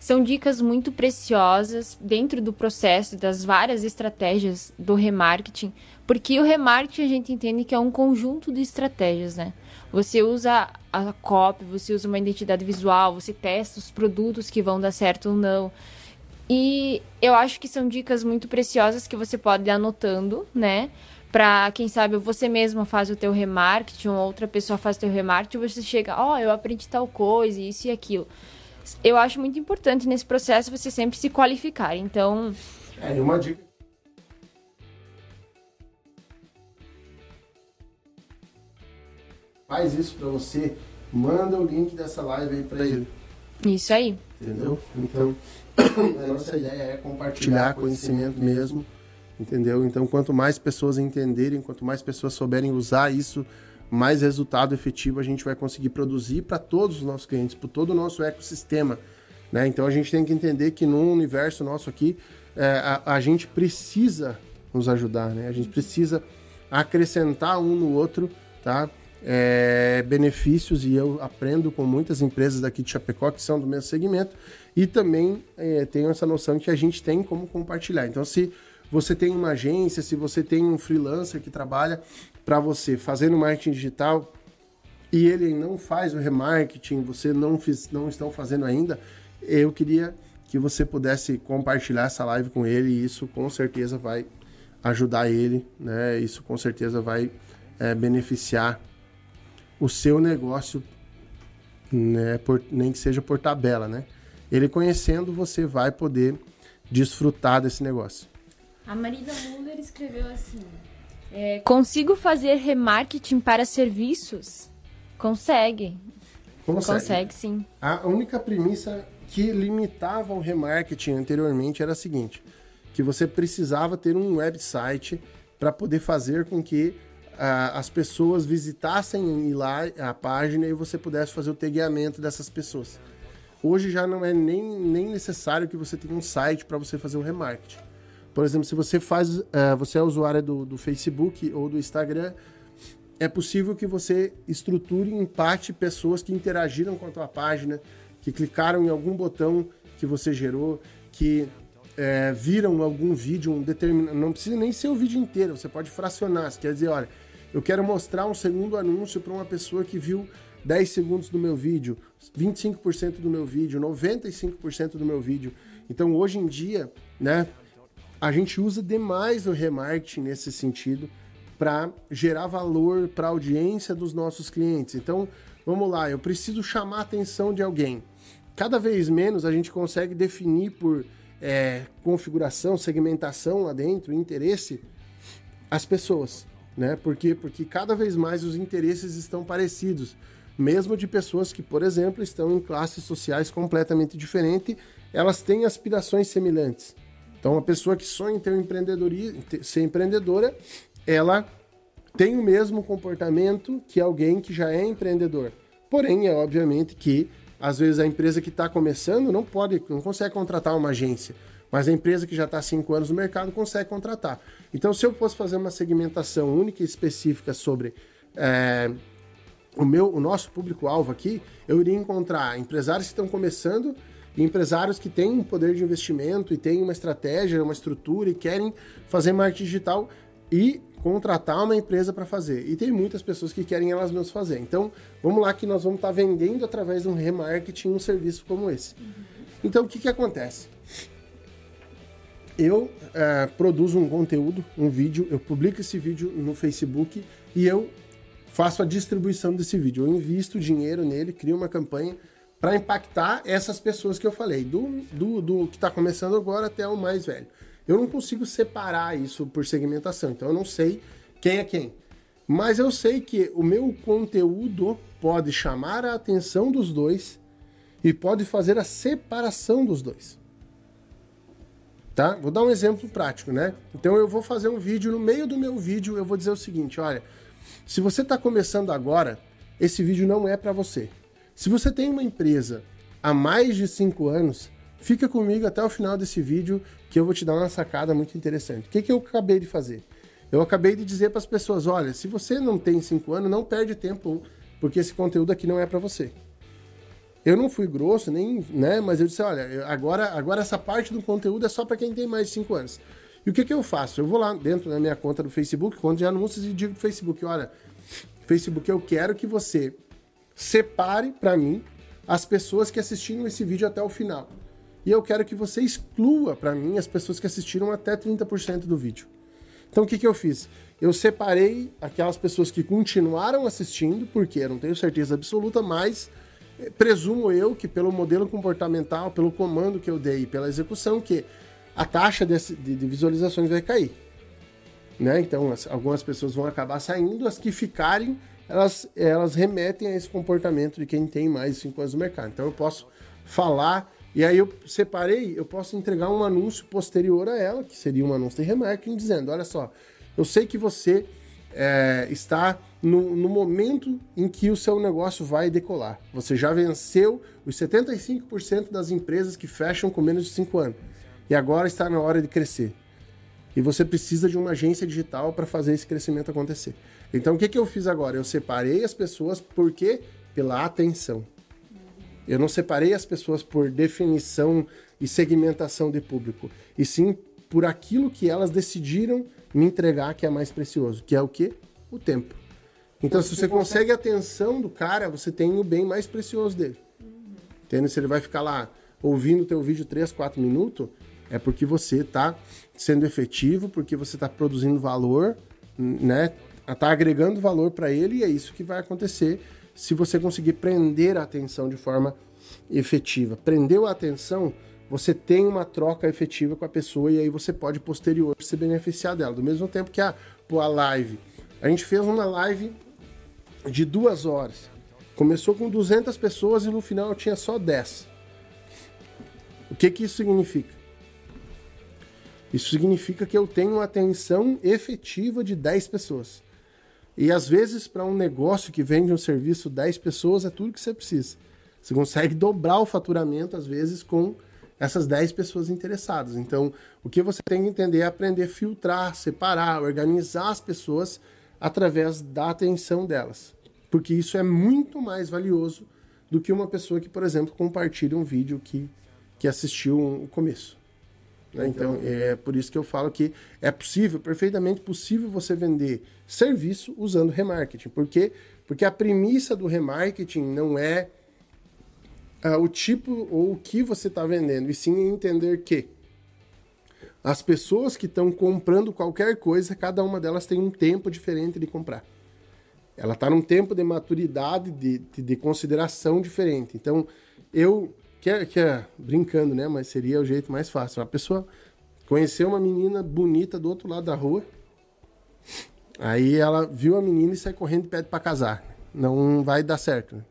são dicas muito preciosas dentro do processo das várias estratégias do remarketing, porque o remarketing a gente entende que é um conjunto de estratégias, né? Você usa a copy, você usa uma identidade visual, você testa os produtos que vão dar certo ou não. E eu acho que são dicas muito preciosas que você pode ir anotando, né? Para quem sabe você mesmo faz o teu remarketing, ou outra pessoa faz o teu remarketing, você chega, ó, oh, eu aprendi tal coisa, isso e aquilo. Eu acho muito importante nesse processo você sempre se qualificar. Então, é uma dica faz isso para você, manda o link dessa live aí para ele. Isso aí. Entendeu? Então, (coughs) a nossa ideia é compartilhar conhecimento mesmo, entendeu? Então, quanto mais pessoas entenderem, quanto mais pessoas souberem usar isso, mais resultado efetivo a gente vai conseguir produzir para todos os nossos clientes, para todo o nosso ecossistema. Né? Então, a gente tem que entender que no universo nosso aqui, é, a, a gente precisa nos ajudar, né? A gente precisa acrescentar um no outro, tá? é, benefícios e eu aprendo com muitas empresas daqui de Chapecó que são do mesmo segmento e também é, tenho essa noção que a gente tem como compartilhar. Então, se você tem uma agência, se você tem um freelancer que trabalha para você fazendo marketing digital e ele não faz o remarketing, você não, fiz, não estão fazendo ainda, eu queria que você pudesse compartilhar essa live com ele e isso com certeza vai ajudar ele, né? Isso com certeza vai é, beneficiar o seu negócio, né, por, nem que seja por tabela, né? Ele conhecendo, você vai poder desfrutar desse negócio. A Marina Muller escreveu assim: é, Consigo fazer remarketing para serviços? Consegue. Consegue. Consegue, sim. A única premissa que limitava o remarketing anteriormente era a seguinte: que você precisava ter um website para poder fazer com que as pessoas visitassem lá a página e você pudesse fazer o tagueamento dessas pessoas. Hoje já não é nem, nem necessário que você tenha um site para você fazer o remarketing. Por exemplo, se você faz, uh, você é usuário do, do Facebook ou do Instagram, é possível que você estruture e empate pessoas que interagiram com a tua página, que clicaram em algum botão que você gerou, que é, viram algum vídeo, um determinado. Não precisa nem ser o vídeo inteiro, você pode fracionar. Você quer dizer, olha, eu quero mostrar um segundo anúncio para uma pessoa que viu 10 segundos do meu vídeo, 25% do meu vídeo, 95% do meu vídeo. Então, hoje em dia, né, a gente usa demais o remarketing nesse sentido para gerar valor para a audiência dos nossos clientes. Então, vamos lá, eu preciso chamar a atenção de alguém. Cada vez menos a gente consegue definir por é, configuração, segmentação lá dentro, interesse, as pessoas né? Por quê? Porque cada vez mais os interesses estão parecidos, mesmo de pessoas que, por exemplo, estão em classes sociais completamente diferentes, elas têm aspirações semelhantes. Então, uma pessoa que sonha em ter um empreendedorismo, ser empreendedora, ela tem o mesmo comportamento que alguém que já é empreendedor. Porém, é obviamente que às vezes a empresa que está começando não pode, não consegue contratar uma agência. Mas a empresa que já está há cinco anos no mercado consegue contratar. Então, se eu fosse fazer uma segmentação única e específica sobre é, o meu, o nosso público-alvo aqui, eu iria encontrar empresários que estão começando e empresários que têm um poder de investimento e têm uma estratégia, uma estrutura e querem fazer marketing digital e contratar uma empresa para fazer. E tem muitas pessoas que querem elas mesmas fazer. Então, vamos lá que nós vamos estar tá vendendo através de um remarketing um serviço como esse. Então, o que, que acontece? eu é, produzo um conteúdo, um vídeo, eu publico esse vídeo no Facebook e eu faço a distribuição desse vídeo. Eu invisto dinheiro nele, crio uma campanha para impactar essas pessoas que eu falei, do, do, do que está começando agora até o mais velho. Eu não consigo separar isso por segmentação, então eu não sei quem é quem. Mas eu sei que o meu conteúdo pode chamar a atenção dos dois e pode fazer a separação dos dois. Tá? Vou dar um exemplo prático, né? Então eu vou fazer um vídeo, no meio do meu vídeo eu vou dizer o seguinte, olha, se você está começando agora, esse vídeo não é para você. Se você tem uma empresa há mais de 5 anos, fica comigo até o final desse vídeo que eu vou te dar uma sacada muito interessante. O que, que eu acabei de fazer? Eu acabei de dizer para as pessoas: olha, se você não tem cinco anos, não perde tempo, porque esse conteúdo aqui não é para você. Eu não fui grosso, nem, né? Mas eu disse: olha, agora, agora essa parte do conteúdo é só para quem tem mais de cinco anos. E o que, que eu faço? Eu vou lá dentro da minha conta do Facebook, conta de anúncios, e digo pro Facebook: olha, Facebook, eu quero que você separe para mim as pessoas que assistiram esse vídeo até o final. E eu quero que você exclua para mim as pessoas que assistiram até 30% do vídeo. Então o que, que eu fiz? Eu separei aquelas pessoas que continuaram assistindo, porque eu não tenho certeza absoluta, mas eh, presumo eu que pelo modelo comportamental, pelo comando que eu dei, pela execução, que a taxa de, de, visualizações vai cair. Né? Então, as, algumas pessoas vão acabar saindo, as que ficarem, elas, elas remetem a esse comportamento de quem tem mais de 5 anos no mercado. Então, eu posso falar, e aí eu separei, eu posso entregar um anúncio posterior a ela, que seria um anúncio de remarketing, dizendo: olha só, eu sei que você é, está no, no, momento em que o seu negócio vai decolar. Você já venceu os 75% das empresas que fecham com menos de 5 anos. E agora está na hora de crescer. E você precisa de uma agência digital para fazer esse crescimento acontecer. Então, o que, que eu fiz agora? Eu separei as pessoas porque pela atenção. Eu não separei as pessoas por definição e segmentação de público, e sim por aquilo que elas decidiram me entregar que é mais precioso, que é o quê? O tempo. Então, se você consegue a atenção do cara, você tem o bem mais precioso dele. Entende? Se ele vai ficar lá ouvindo o teu vídeo 3, 4 minutos, é porque você está sendo efetivo, porque você está produzindo valor, né? Está agregando valor para ele e é isso que vai acontecer se você conseguir prender a atenção de forma efetiva. Prendeu a atenção, você tem uma troca efetiva com a pessoa e aí você pode posterior se beneficiar dela. Do mesmo tempo que a, a live. A gente fez uma live de duas horas. Começou com 200 pessoas e no final tinha só 10. O que, que isso significa? Isso significa que eu tenho atenção efetiva de 10 pessoas. E às vezes, para um negócio que vende um serviço, 10 pessoas é tudo que você precisa. Você consegue dobrar o faturamento, às vezes, com essas 10 pessoas interessadas. Então, o que você tem que entender é aprender a filtrar, separar, organizar as pessoas através da atenção delas. Porque isso é muito mais valioso do que uma pessoa que, por exemplo, compartilha um vídeo que, que assistiu o começo. Né? Então, é por isso que eu falo que é possível, perfeitamente possível você vender serviço usando remarketing. Por quê? Porque a premissa do remarketing não é uh, o tipo ou o que você está vendendo, e sim entender que as pessoas que estão comprando qualquer coisa, cada uma delas tem um tempo diferente de comprar. Ela está num tempo de maturidade, de, de, de consideração diferente. Então, eu que é, que é brincando, né? Mas seria o jeito mais fácil. A pessoa conheceu uma menina bonita do outro lado da rua. Aí ela viu a menina e sai correndo e pede para casar. Não vai dar certo.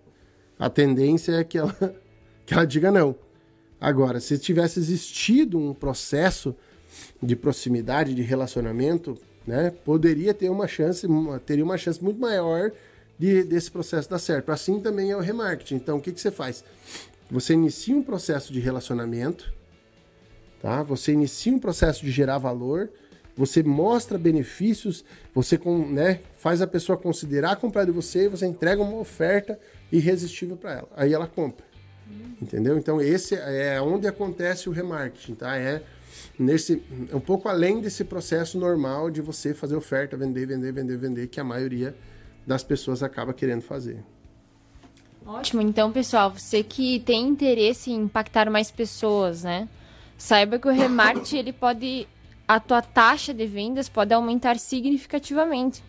A tendência é que ela, (laughs) que ela diga não. Agora, se tivesse existido um processo de proximidade, de relacionamento, né, poderia ter uma chance, teria uma chance muito maior de, desse processo dar certo. Assim também é o remarketing. Então, o que, que você faz? Você inicia um processo de relacionamento, tá? Você inicia um processo de gerar valor, você mostra benefícios, você né, faz a pessoa considerar comprar de você, você entrega uma oferta irresistível para ela. Aí ela compra. Entendeu? Então esse é onde acontece o remarketing, tá? É nesse um pouco além desse processo normal de você fazer oferta, vender, vender, vender, vender, que a maioria das pessoas acaba querendo fazer. Ótimo, então pessoal, você que tem interesse em impactar mais pessoas, né? Saiba que o remarketing ele pode a tua taxa de vendas pode aumentar significativamente.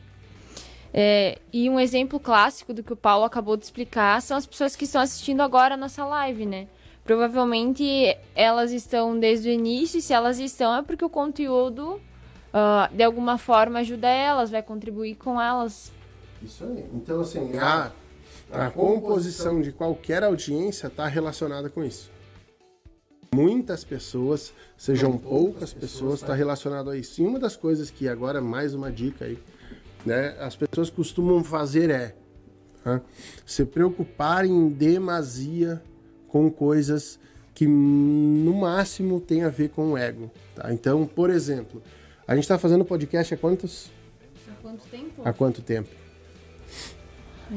É, e um exemplo clássico do que o Paulo acabou de explicar são as pessoas que estão assistindo agora a nossa live, né? Provavelmente elas estão desde o início, e se elas estão é porque o conteúdo uh, de alguma forma ajuda elas, vai contribuir com elas. Isso aí. Então, assim, a, a composição de qualquer audiência está relacionada com isso. Muitas pessoas, sejam poucas pessoas, está relacionado a isso. E uma das coisas que agora, mais uma dica aí, né, as pessoas costumam fazer é tá, se preocuparem em demasia com coisas que no máximo tem a ver com o ego. Tá? Então, por exemplo, a gente está fazendo podcast há quantos quanto tempo? Há quanto tempo?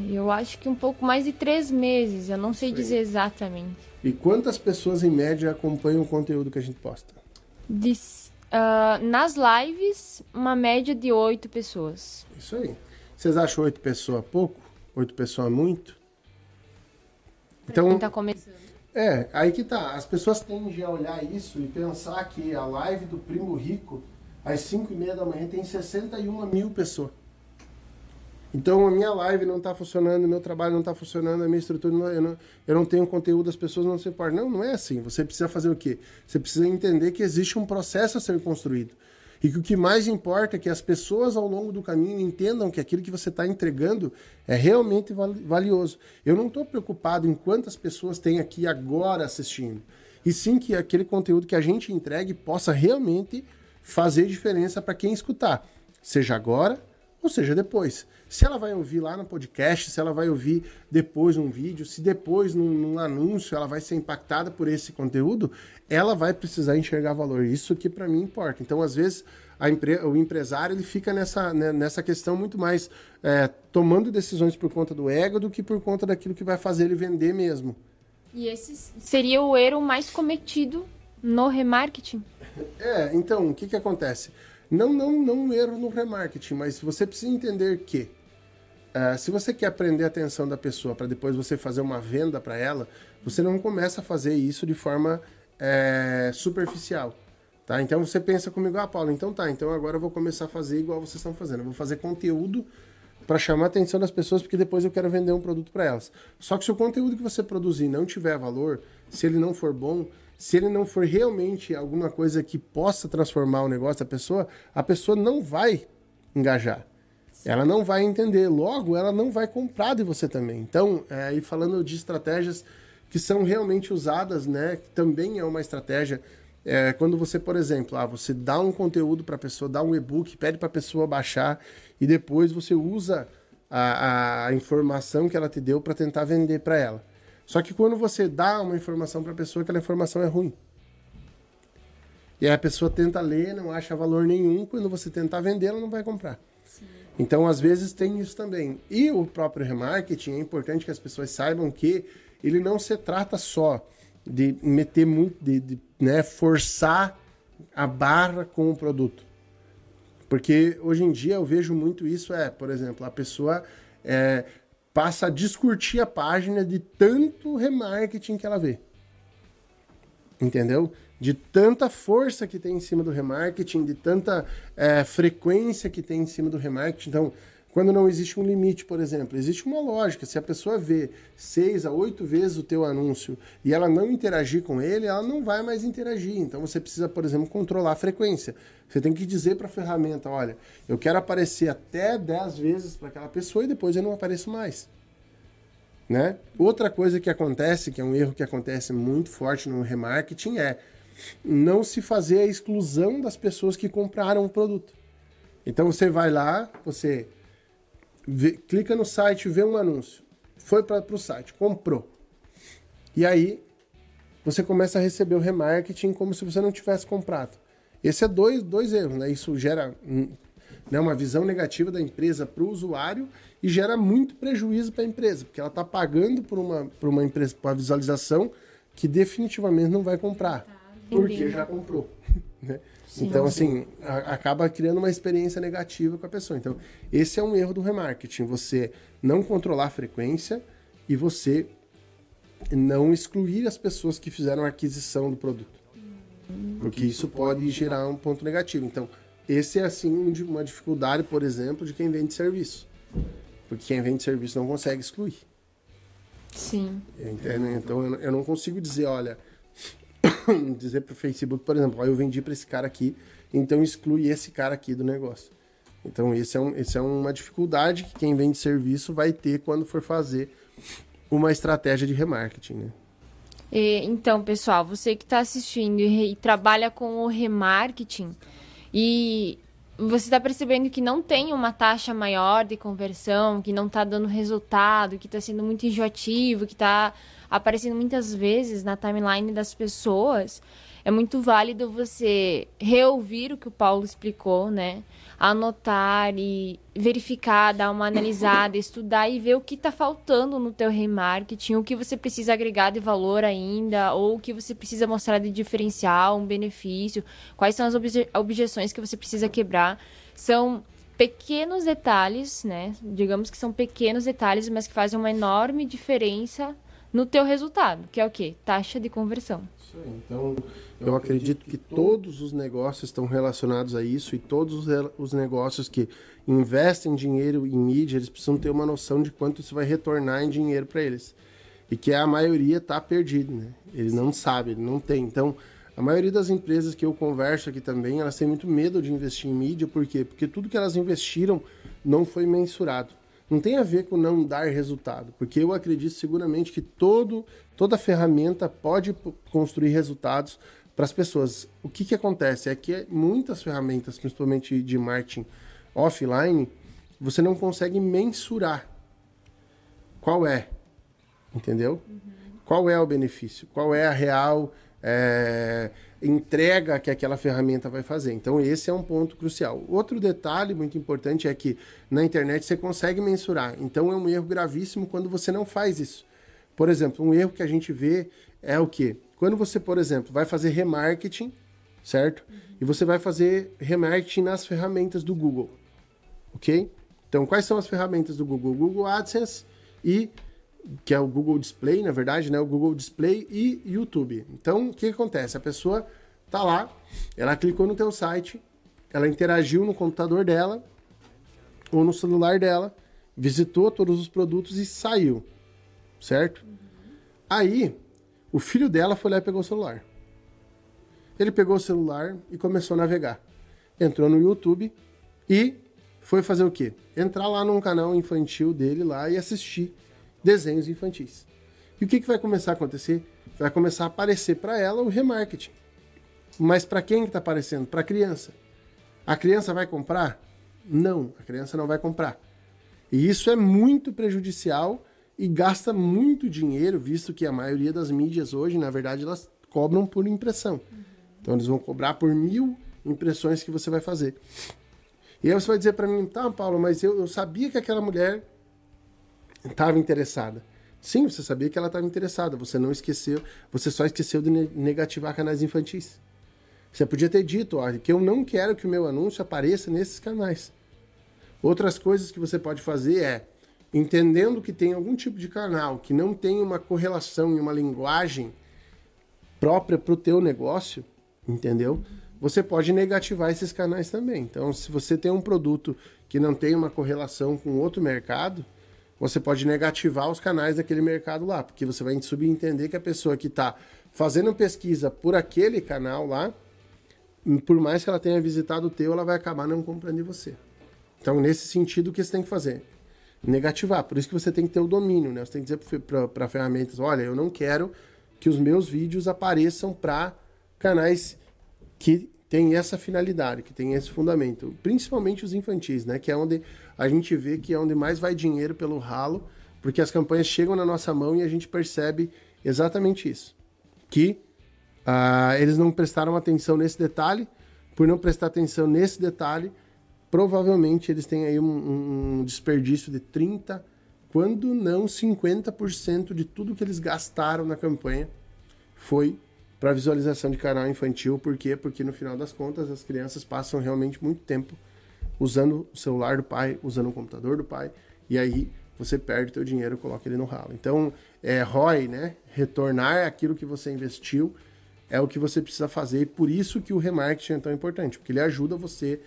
Eu acho que um pouco mais de três meses, eu não sei Sim. dizer exatamente. E quantas pessoas em média acompanham o conteúdo que a gente posta? De, uh, nas lives, uma média de oito pessoas. Isso aí. Vocês acham oito pessoas pouco? Oito pessoas muito? Então, quem tá começando. É, aí que tá. As pessoas tendem a olhar isso e pensar que a live do Primo Rico, às 5 e meia da manhã, tem 61 mil pessoas. Então a minha live não está funcionando, meu trabalho não está funcionando, a minha estrutura, não, eu, não, eu não tenho conteúdo, as pessoas não se importam. Não, não é assim. Você precisa fazer o quê? Você precisa entender que existe um processo a ser construído. E que o que mais importa é que as pessoas ao longo do caminho entendam que aquilo que você está entregando é realmente valioso. Eu não estou preocupado em quantas pessoas tem aqui agora assistindo. E sim que aquele conteúdo que a gente entregue possa realmente fazer diferença para quem escutar. Seja agora ou seja depois. Se ela vai ouvir lá no podcast, se ela vai ouvir depois num vídeo, se depois num, num anúncio ela vai ser impactada por esse conteúdo, ela vai precisar enxergar valor. Isso que para mim importa. Então, às vezes, empre... o empresário ele fica nessa, né, nessa questão muito mais é, tomando decisões por conta do ego do que por conta daquilo que vai fazer ele vender mesmo. E esse seria o erro mais cometido no remarketing? É, então, o que, que acontece? Não, não, não um erro no remarketing, mas você precisa entender que Uh, se você quer aprender a atenção da pessoa para depois você fazer uma venda para ela, você não começa a fazer isso de forma é, superficial. Tá? Então você pensa comigo, ah, Paulo, então tá, então agora eu vou começar a fazer igual vocês estão fazendo. Eu vou fazer conteúdo para chamar a atenção das pessoas, porque depois eu quero vender um produto para elas. Só que se o conteúdo que você produzir não tiver valor, se ele não for bom, se ele não for realmente alguma coisa que possa transformar o negócio da pessoa, a pessoa não vai engajar ela não vai entender. Logo, ela não vai comprar de você também. Então, é, falando de estratégias que são realmente usadas, né? Que também é uma estratégia. É, quando você, por exemplo, ah, você dá um conteúdo para a pessoa, dá um e-book, pede para a pessoa baixar e depois você usa a, a informação que ela te deu para tentar vender para ela. Só que quando você dá uma informação para a pessoa, aquela informação é ruim. E aí a pessoa tenta ler, não acha valor nenhum, quando você tentar vender, ela não vai comprar. Então, às vezes, tem isso também. E o próprio remarketing, é importante que as pessoas saibam que ele não se trata só de meter muito, de, de né, forçar a barra com o produto. Porque hoje em dia eu vejo muito isso, é, por exemplo, a pessoa é, passa a discutir a página de tanto remarketing que ela vê. Entendeu? de tanta força que tem em cima do remarketing, de tanta é, frequência que tem em cima do remarketing. Então, quando não existe um limite, por exemplo, existe uma lógica. Se a pessoa vê seis a oito vezes o teu anúncio e ela não interagir com ele, ela não vai mais interagir. Então você precisa, por exemplo, controlar a frequência. Você tem que dizer para a ferramenta, olha, eu quero aparecer até dez vezes para aquela pessoa e depois eu não apareço mais. Né? Outra coisa que acontece, que é um erro que acontece muito forte no remarketing, é não se fazer a exclusão das pessoas que compraram o produto. Então você vai lá, você vê, clica no site, vê um anúncio, foi para o site, comprou. E aí você começa a receber o remarketing como se você não tivesse comprado. Esse é dois, dois erros, né? Isso gera né, uma visão negativa da empresa para o usuário e gera muito prejuízo para a empresa, porque ela está pagando por uma, por uma empresa, por uma visualização que definitivamente não vai comprar porque já comprou. (laughs) Né? Sim, então, assim, a, acaba criando uma experiência negativa com a pessoa. Então, esse é um erro do remarketing. Você não controlar a frequência e você não excluir as pessoas que fizeram a aquisição do produto. Porque isso pode gerar um ponto negativo. Então, esse é, assim, uma dificuldade, por exemplo, de quem vende serviço. Porque quem vende serviço não consegue excluir. Sim. Entende? Então, eu não consigo dizer, olha, (coughs) dizer para o Facebook, por exemplo, eu vendi para esse cara aqui, então exclui esse cara aqui do negócio. Então, esse é, um, esse é uma dificuldade que quem vende serviço vai ter quando for fazer uma estratégia de remarketing. Né? E, então, pessoal, você que está assistindo e, e, trabalha com o remarketing e você está percebendo que não tem uma taxa maior de conversão, que não está dando resultado, que está sendo muito enjoativo, que está aparecendo muitas vezes na timeline das pessoas, é muito válido você reouvir o que o Paulo explicou, né? Anotar e verificar, dar uma analisada, (coughs) estudar e ver o que está faltando no teu remarketing, o que você precisa agregar de valor ainda, ou o que você precisa mostrar de diferencial, um benefício, quais são as obje objeções que você precisa quebrar. São pequenos detalhes, né? Digamos que são pequenos detalhes, mas que fazem uma enorme diferença no teu resultado, que é o quê? Taxa de conversão. Isso aí. Então, eu acredito que todos os negócios estão relacionados a isso e todos os negócios que investem dinheiro em mídia, eles precisam ter uma noção de quanto isso vai retornar em dinheiro para eles. E que a maioria está perdido, né? Ele não sabe, ele não tem. Então, a maioria das empresas que eu converso aqui também, elas têm muito medo de investir em mídia, por quê? Porque tudo que elas investiram não foi mensurado não tem a ver com não dar resultado, porque eu acredito seguramente que todo, toda ferramenta pode construir resultados para as pessoas. O que, que acontece é que muitas ferramentas, principalmente de marketing offline, você não consegue mensurar qual é, entendeu? Uhum. Qual é o benefício? Qual é a real é, entrega que aquela ferramenta vai fazer. Então, esse é um ponto crucial. Outro detalhe muito importante é que na internet você consegue mensurar. Então, é um erro gravíssimo quando você não faz isso. Por exemplo, um erro que a gente vê é o quê? Quando você, por exemplo, vai fazer remarketing, certo? E você vai fazer remarketing nas ferramentas do Google, ok? Então, quais são as ferramentas do Google? Google AdSense e que é o Google Display, na verdade, né? O Google Display e YouTube. Então, o que acontece? A pessoa tá lá, ela clicou no teu site, ela interagiu no computador dela ou no celular dela, visitou todos os produtos e saiu, certo? Uhum. Aí, o filho dela foi lá e pegou o celular. Ele pegou o celular e começou a navegar. Entrou no YouTube e foi fazer o quê? Entrar lá num canal infantil dele lá e assistir desenhos infantis. E o que, que vai começar a acontecer? Vai começar a aparecer para ela o remarketing. Mas para quem está aparecendo? Para a criança. A criança vai comprar? Não, a criança não vai comprar. E isso é muito prejudicial e gasta muito dinheiro, visto que a maioria das mídias hoje, na verdade, elas cobram por impressão. Então eles vão cobrar por mil impressões que você vai fazer. E aí você vai dizer para mim, tá, Paulo, mas eu, eu sabia que aquela mulher estava interessada. Sim, você sabia que ela estava interessada, você não esqueceu, você só esqueceu de negativar canais infantis. Você podia ter dito, olha, que eu não quero que o meu anúncio apareça nesses canais. Outras coisas que você pode fazer é, entendendo que tem algum tipo de canal que não tem uma correlação e uma linguagem própria para o teu negócio, entendeu? Você pode negativar esses canais também. Então, se você tem um produto que não tem uma correlação com outro mercado, você pode negativar os canais daquele mercado lá, porque você vai subentender que a pessoa que está fazendo pesquisa por aquele canal lá, por mais que ela tenha visitado o teu, ela vai acabar não comprando de você. Então, nesse sentido, o que você tem que fazer? Negativar. Por isso que você tem que ter o domínio, né? Você tem que dizer para ferramentas, olha, eu não quero que os meus vídeos apareçam para canais que têm essa finalidade, que têm esse fundamento. Principalmente os infantis, né? Que é onde a gente vê que é onde mais vai dinheiro pelo ralo, porque as campanhas chegam na nossa mão e a gente percebe exatamente isso. Que ah, eles não prestaram atenção nesse detalhe, por não prestar atenção nesse detalhe, provavelmente eles têm aí um, um desperdício de 30%, quando não 50% de tudo que eles gastaram na campanha foi para visualização de canal infantil. Por quê? Porque no final das contas as crianças passam realmente muito tempo usando o celular do pai, usando o computador do pai, e aí você perde teu dinheiro e coloca ele no ralo. Então, é ROI, né? Retornar aquilo que você investiu é o que você precisa fazer e por isso que o remarketing é tão importante, porque ele ajuda você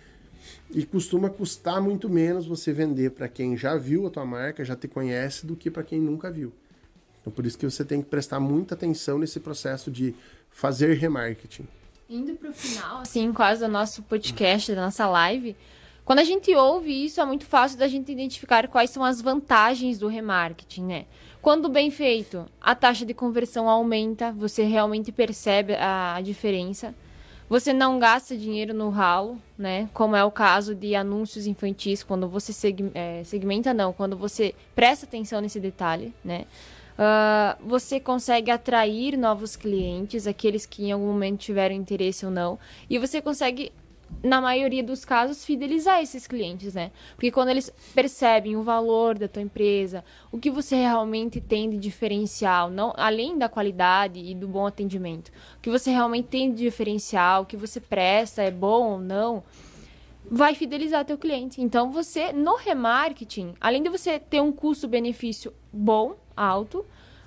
e costuma custar muito menos você vender para quem já viu a tua marca, já te conhece, do que para quem nunca viu. Então, por isso que você tem que prestar muita atenção nesse processo de fazer remarketing. Indo para o final, assim, quase do nosso podcast, da nossa live, quando a gente ouve isso, é muito fácil da gente identificar quais são as vantagens do remarketing, né? Quando bem feito, a taxa de conversão aumenta, você realmente percebe a diferença. Você não gasta dinheiro no ralo, né? Como é o caso de anúncios infantis, quando você é, segmenta, não, quando você presta atenção nesse detalhe, né? Uh, você consegue atrair novos clientes, aqueles que em algum momento tiveram interesse ou não, e você consegue na maioria dos casos, fidelizar esses clientes, né? Porque quando eles percebem o valor da tua empresa, o que você realmente tem de diferencial, não além da qualidade e do bom atendimento, o que você realmente tem de diferencial, o que você presta é bom ou não, vai fidelizar teu cliente. Então você no remarketing, além de você ter um custo-benefício bom, alto,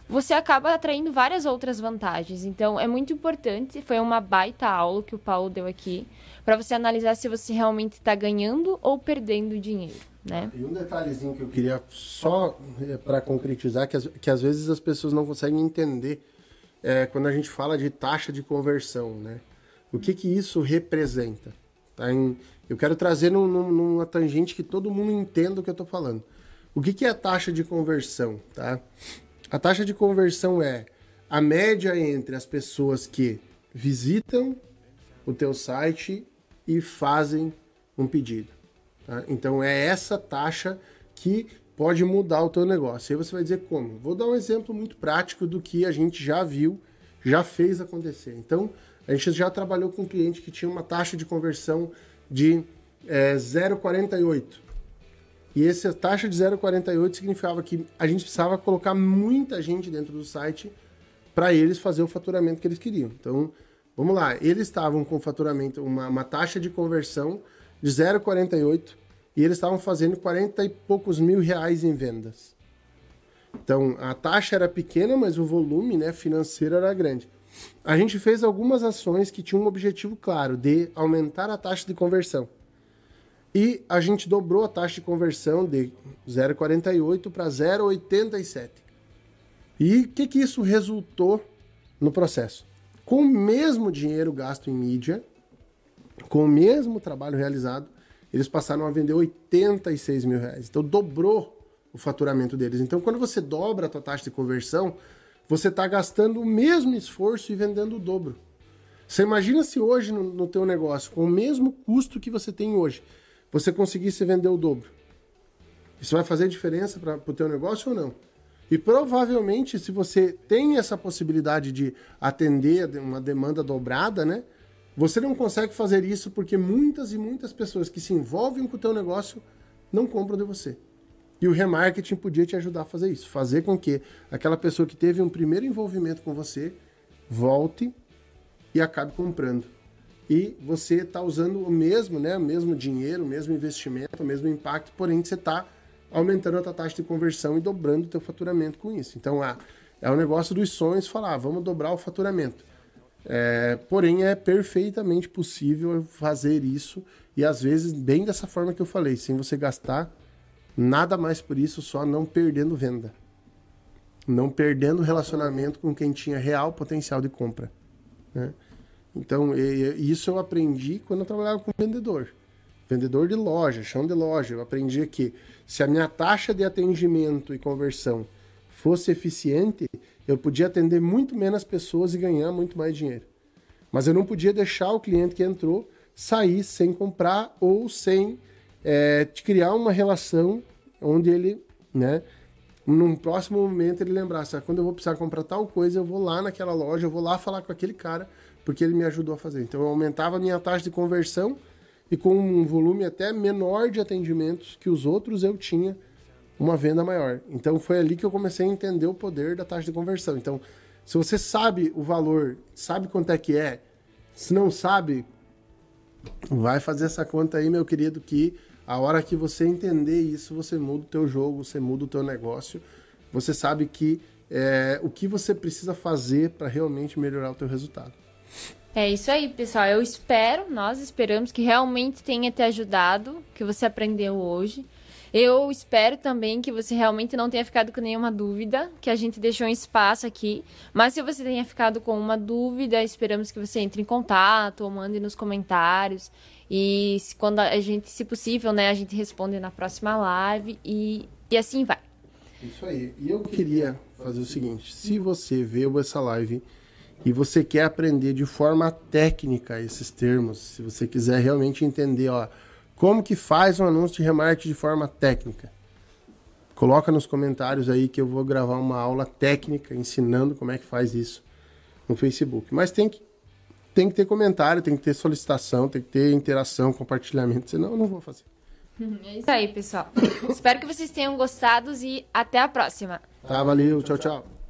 você acaba atraindo várias outras vantagens. Então é muito importante, foi uma baita aula que o Paulo deu aqui para você analisar se você realmente está ganhando ou perdendo dinheiro. Né? E um detalhezinho que eu queria só é, para concretizar, que, que às vezes as pessoas não conseguem entender é, quando a gente fala de taxa de conversão, né? O que, que isso representa? Tá? Em, eu quero trazer num, numa tangente que todo mundo entenda o que eu estou falando. O que, que é a taxa de conversão? Tá? A taxa de conversão é a média entre as pessoas que visitam o teu site e fazem um pedido. Tá? Então é essa taxa que pode mudar o teu negócio. Aí você vai dizer como? Vou dar um exemplo muito prático do que a gente já viu, já fez acontecer. Então, a gente já trabalhou com um cliente que tinha uma taxa de conversão de é, 0,48. E essa taxa de 0,48 significava que a gente precisava colocar muita gente dentro do site para eles fazer o faturamento que eles queriam. Então, Vamos lá, eles estavam com faturamento, uma, uma taxa de conversão de 0,48 e eles estavam fazendo 40 e poucos mil reais em vendas. Então, a taxa era pequena, mas o volume né, financeiro era grande. A gente fez algumas ações que tinham um objetivo claro, de aumentar a taxa de conversão. E a gente dobrou a taxa de conversão de 0,48 para 0,87. E o que, que isso resultou no processo? Com o mesmo dinheiro gasto em mídia, com o mesmo trabalho realizado, eles passaram a vender 86 mil reais. Então dobrou o faturamento deles. Então quando você dobra a tua taxa de conversão, você está gastando o mesmo esforço e vendendo o dobro. Você imagina se hoje no, no teu negócio, com o mesmo custo que você tem hoje, você conseguisse vender o dobro. Isso vai fazer diferença para o teu negócio ou não? E provavelmente, se você tem essa possibilidade de atender uma demanda dobrada, né? Você não consegue fazer isso porque muitas e muitas pessoas que se envolvem com o teu negócio não compram de você. E o remarketing podia te ajudar a fazer isso, fazer com que aquela pessoa que teve um primeiro envolvimento com você volte e acabe comprando. E você está usando o mesmo, né, o mesmo dinheiro, o mesmo investimento, o mesmo impacto, porém você está aumentando a tua taxa de conversão e dobrando o teu faturamento com isso. Então, ah, é um negócio dos sonhos falar, ah, vamos dobrar o faturamento. É, porém, é perfeitamente possível fazer isso e às vezes bem dessa forma que eu falei, sem você gastar nada mais por isso, só não perdendo venda. Não perdendo relacionamento com quem tinha real potencial de compra. Né? Então, isso eu aprendi quando eu trabalhava com vendedor vendedor de loja, chão de loja, eu aprendi que se a minha taxa de atendimento e conversão fosse eficiente, eu podia atender muito menos pessoas e ganhar muito mais dinheiro. Mas eu não podia deixar o cliente que entrou sair sem comprar ou sem é, criar uma relação onde ele, né, num próximo momento ele lembrasse, quando eu vou precisar comprar tal coisa, eu vou lá naquela loja, eu vou lá falar com aquele cara, porque ele me ajudou a fazer. Então eu aumentava a minha taxa de conversão e com um volume até menor de atendimentos que os outros eu tinha uma venda maior. Então foi ali que eu comecei a entender o poder da taxa de conversão. Então, se você sabe o valor, sabe quanto é que é, se não sabe, vai fazer essa conta aí, meu querido, que a hora que você entender isso, você muda o teu jogo, você muda o teu negócio, você sabe que é, o que você precisa fazer para realmente melhorar o teu resultado. É isso aí, pessoal. Eu espero, nós esperamos que realmente tenha te ajudado, que você aprendeu hoje. Eu espero também que você realmente não tenha ficado com nenhuma dúvida, que a gente deixou um espaço aqui. Mas se você tenha ficado com uma dúvida, esperamos que você entre em contato ou mande nos comentários. E se, quando a gente, se possível, né, a gente responde na próxima live e, e assim vai. Isso aí. E eu queria fazer o seguinte: se você viu essa live e você quer aprender de forma técnica esses termos, se você quiser realmente entender, ó, como que faz um anúncio de remarketing de forma técnica, coloca nos comentários aí que eu vou gravar uma aula técnica ensinando como é que faz isso no Facebook. Mas tem que, tem que ter comentário, tem que ter solicitação, tem que ter interação, compartilhamento, senão eu não vou fazer. É isso aí, pessoal. (coughs) Espero que vocês tenham gostado e até a próxima. Tá, valeu, tchau, tchau.